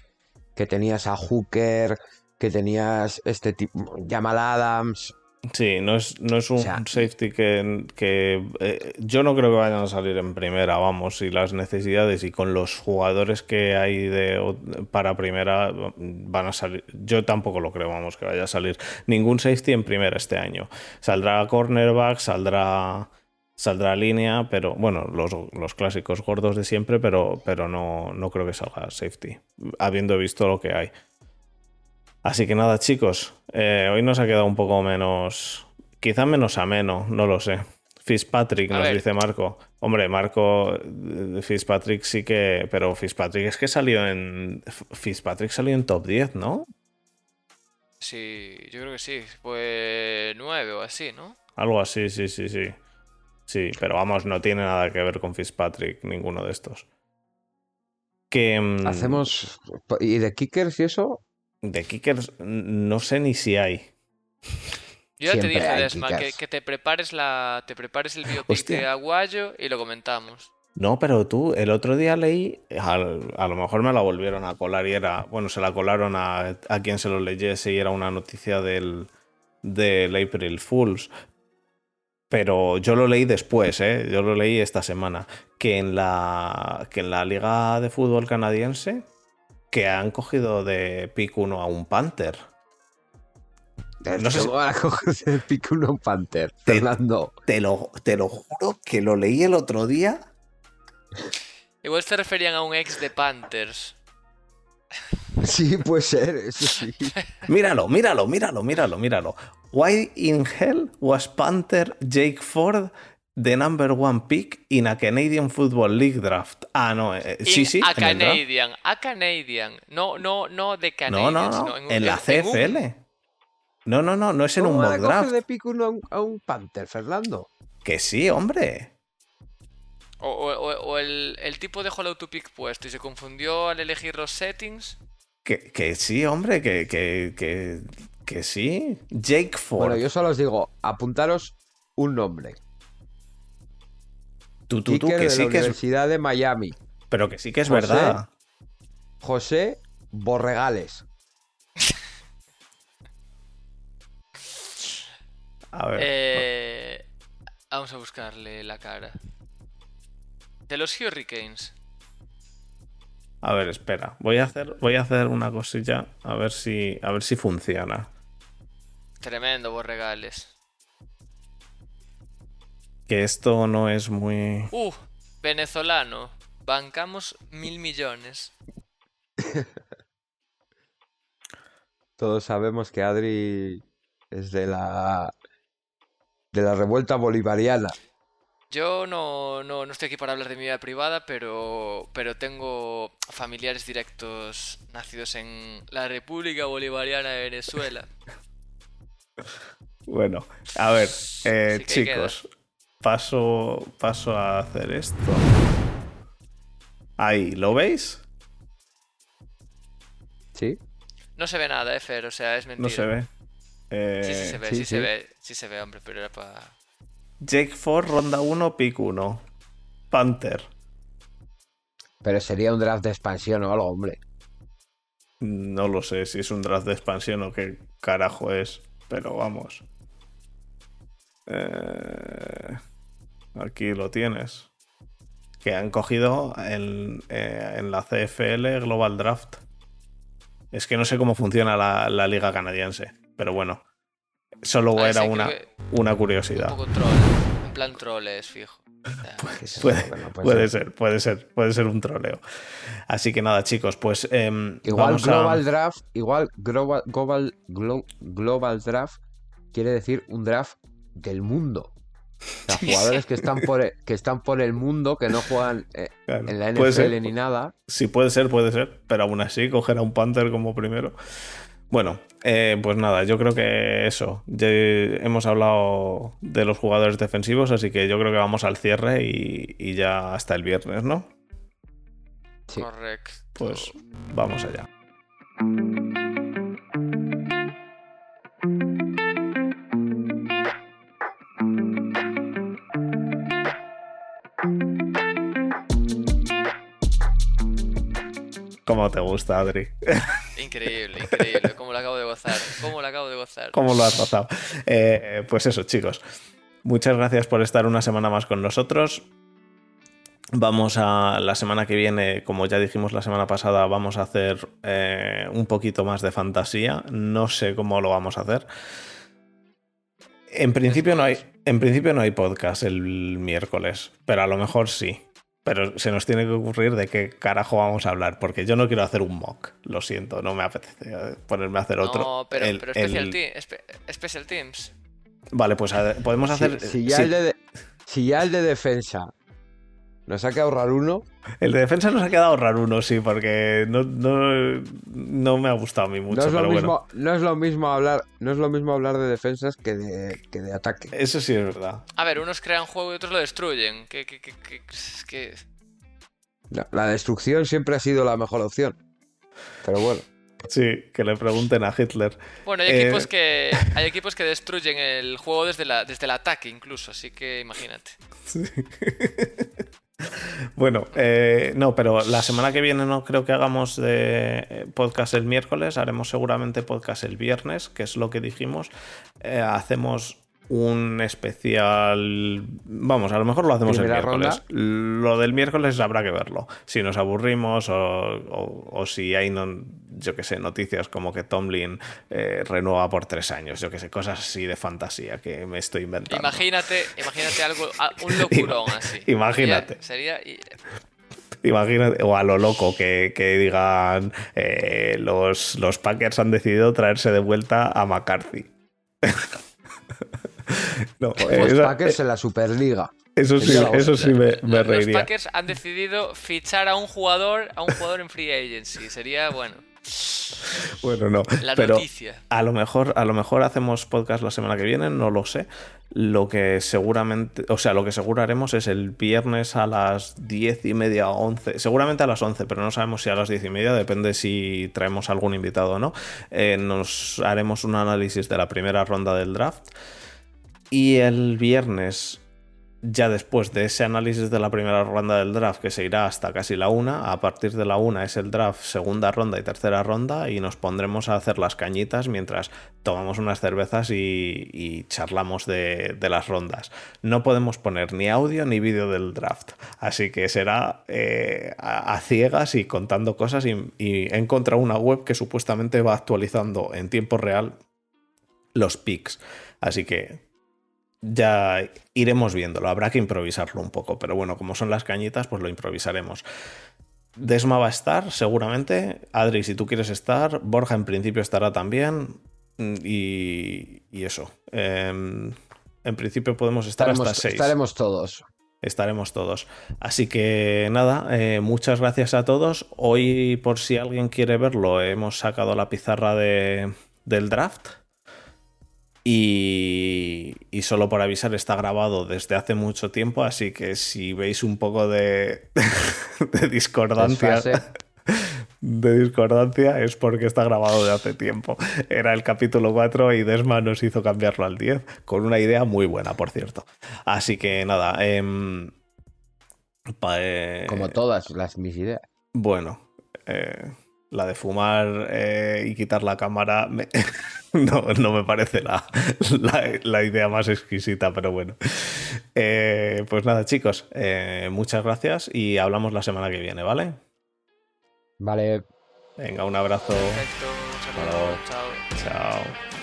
que tenías a Hooker, que tenías este tipo, Jamal Adams. Sí, no es, no es un O sea- safety que, que, eh, yo no creo que vayan a salir en primera, vamos, y las necesidades y con los jugadores que hay de, para primera van a salir. Yo tampoco lo creo, vamos, que vaya a salir ningún safety en primera este año. Saldrá cornerback, saldrá saldrá línea, pero bueno, los, los clásicos gordos de siempre, pero, pero no, no creo que salga safety, habiendo visto lo que hay. Así que nada, chicos, eh, hoy nos ha quedado un poco menos, quizá menos ameno, no lo sé. Fitzpatrick A nos ver. dice Marco. Hombre, Marco, eh, Fitzpatrick sí que, pero Fitzpatrick es que salió en, Fitzpatrick salió en top 10, ¿no? sí, yo creo que sí. Pues nueve o así, ¿no? Algo así, sí, sí, sí. Sí, pero vamos, no tiene nada que ver con Fitzpatrick, ninguno de estos. Que, mm, Hacemos. ¿Y de kickers y eso? De kickers no sé ni si hay. Yo ya te dije, Desma, que, que te prepares la, te prepares el biopic Hostia. de Aguayo y lo comentamos. No, pero tú, el otro día leí, al- a, lo mejor me la volvieron a colar y era, bueno, se la colaron a, a quien se lo leyese y era una noticia del, del April Fools. Pero yo lo leí después, ¿eh? Yo lo leí esta semana. Que en la, que en la Liga de Fútbol Canadiense, que han cogido de pick 1 a un Panther. No sé si- ¿Cómo van a cogerse el pico un Panther? Te- Fernando. Te lo, te lo juro que lo leí el otro día. Igual se referían a un ex de Panthers. Sí, puede ser, eso sí. Míralo, míralo, míralo, míralo, míralo. Why in hell was Panther Jake Ford the number one pick in a Canadian Football League draft. Ah, no, eh, sí, In sí. A en el draft. Canadian, a Canadian. No, no, no de No, Canadian. no, no. sino En, un- la en un- CFL. No, no, no, no es en un ¿Cómo van mock draft. de pico uno a un, a un Panther, Fernando? Que sí, hombre. O, o- o- o el, el tipo dejó el autopick puesto y se confundió al elegir los settings. Que, que sí, hombre, que, que, que, que sí. Jake Ford. Bueno, yo solo os digo, apuntaros un nombre. Tú, tú, tú, Kicker que de sí la que es. Universidad de Miami. Pero que sí que es José. verdad. José Borregales. A ver. Eh, vamos a buscarle la cara. De los Hurricanes. A ver, espera. Voy a hacer, voy a hacer una cosilla a ver si, a ver si funciona. Tremendo, Borregales. Que esto no es muy. Uh, venezolano. Bancamos mil millones. Todos sabemos que Adri es de la de la revuelta bolivariana. Yo no, no, no estoy aquí para hablar de mi vida privada, pero, pero tengo familiares directos nacidos en la República Bolivariana de Venezuela. Bueno, a ver, eh, chicos, paso, paso a hacer esto. Ahí, ¿lo veis? ¿Sí? No se ve nada, eh, Fer, o sea, es mentira. No se ve. Eh, Sí, sí se ve, sí, sí, se sí. ve, sí se ve, hombre, pero era para... Jake Ford, ronda 1, pick 1. Panther. Pero sería un draft de expansión o algo, hombre. No lo sé si es un draft de expansión o qué carajo es, pero vamos. Eh, aquí lo tienes. Que han cogido en, eh, en la CFL Global Draft. Es que no sé cómo funciona la, la liga canadiense, pero bueno. Solo Ah, era sí, una, una Un curiosidad. poco troll, en plan troll es fijo. Puede, algo que no puede puede ser. ser, puede ser, puede ser un troleo. Así que nada, chicos, pues em, Igual vamos a- Global Draft, igual Global, global, Glo- global Draft quiere decir un draft del mundo. O sea, jugadores que están por el, que están por el mundo, que no juegan eh, Claro, en la NFL ser. ni nada. Sí, puede ser, puede ser, pero aún así coger a un Panther como primero. Bueno, eh, pues nada, yo creo que eso. Ya hemos hablado de los jugadores defensivos, así que yo creo que vamos al cierre y, y ya hasta el viernes, ¿no? Sí. Correcto. Pues vamos allá. ¿Cómo te gusta, Adri? Increíble, increíble. Cómo lo acabo de gozar. Cómo lo acabo de gozar. ¿Cómo lo has pasado? Eh, pues eso, chicos. Muchas gracias por estar una semana más con nosotros. Vamos a la semana que viene, como ya dijimos la semana pasada, vamos a hacer eh, un poquito más de fantasía. No sé cómo lo vamos a hacer. En principio no hay, en principio no hay podcast el miércoles, pero a lo mejor sí. Pero se nos tiene que ocurrir de qué carajo vamos a hablar, porque yo no quiero hacer un mock. Lo siento, no me apetece eh, ponerme a hacer otro. No, pero, El- pero Special, el- Team- espe- Special Teams. Vale, pues a- podemos Si, hacer. si ya sí, el de, si ya el de defensa nos ha que ahorrar uno, el de defensa nos ha quedado raro uno, sí, porque no, no, no me ha gustado a mí mucho, no, es lo pero bueno. mismo, no es lo mismo hablar, no es lo mismo hablar de defensas que de, que de ataque. Eso sí es verdad. A ver, unos crean juego y otros lo destruyen. Que, que, que, que- es que... La, la destrucción siempre ha sido la mejor opción. Pero bueno, Sí, que le pregunten a Hitler. Bueno, hay Eh, equipos que hay equipos que destruyen el juego desde, la, desde el ataque incluso, así que imagínate. Sí. Bueno, eh, no, pero la semana que viene no creo que hagamos de eh, podcast el miércoles, haremos seguramente podcast el viernes, que es lo que dijimos. Eh, hacemos un especial. Vamos, a lo mejor lo hacemos el miércoles. Lo del miércoles habrá que verlo. Si nos aburrimos o, o- o si hay, no, yo que sé, noticias como que Tomlin eh, renueva por tres años, yo que sé, cosas así de fantasía que me estoy inventando. Imagínate, imagínate algo, a- un locurón así. Imagínate. Sería, sería- Imagínate, o a lo loco que, que digan eh, los, los Packers han decidido traerse de vuelta a McCarthy. no, eh, los esa- Packers en la Superliga. Eso sí, eso sí me, me Los reiría. Packers han decidido fichar a un jugador, a un jugador en free agency. Sería bueno. Bueno, no. La pero noticia. a lo mejor, a lo mejor hacemos podcast la semana que viene, no lo sé. Lo que seguramente, o sea, lo que seguro haremos es el viernes a las diez y media o once, seguramente a las once, pero no sabemos si a las diez y media, depende si traemos algún invitado o no. Eh, nos haremos un análisis de la primera ronda del draft. Y el viernes, ya después de ese análisis de la primera ronda del draft, que se irá hasta casi la una, a partir de la una es el draft segunda ronda y tercera ronda, y nos pondremos a hacer las cañitas mientras tomamos unas cervezas y, charlamos de, las rondas. No podemos poner ni audio ni vídeo del draft, así que será eh, a, ciegas y contando cosas, y, y he una web que supuestamente va actualizando en tiempo real los picks. Así que ya iremos viéndolo. Habrá que improvisarlo un poco, pero bueno, como son las cañitas, pues lo improvisaremos. Desma va a estar, seguramente. Adri, si tú quieres estar. Borja, en principio, estará también. Mm, Y, y eso. Em, en principio podemos estar Estaremos, hasta 6 estaremos todos. estaremos todos. Así que nada, eh, muchas gracias a todos. Hoy, por si alguien quiere verlo, hemos sacado la pizarra de, del draft. Y, y solo por avisar, está grabado desde hace mucho tiempo, así que si veis un poco de, de discordancia, de discordancia es porque está grabado de hace tiempo. Era el capítulo 4 y Desma nos hizo cambiarlo al 10, con una idea muy buena, por cierto. Así que nada, em, pa- eh, Como todas las mis ideas. bueno, eh, la de fumar eh, y quitar la cámara me- no, no me parece la, la- la idea más exquisita, pero bueno. Eh, pues nada, chicos, eh, muchas gracias y hablamos la semana que viene, ¿vale? Vale. Venga, un abrazo. Perfecto. Un saludo. Chao. Chao. Chao.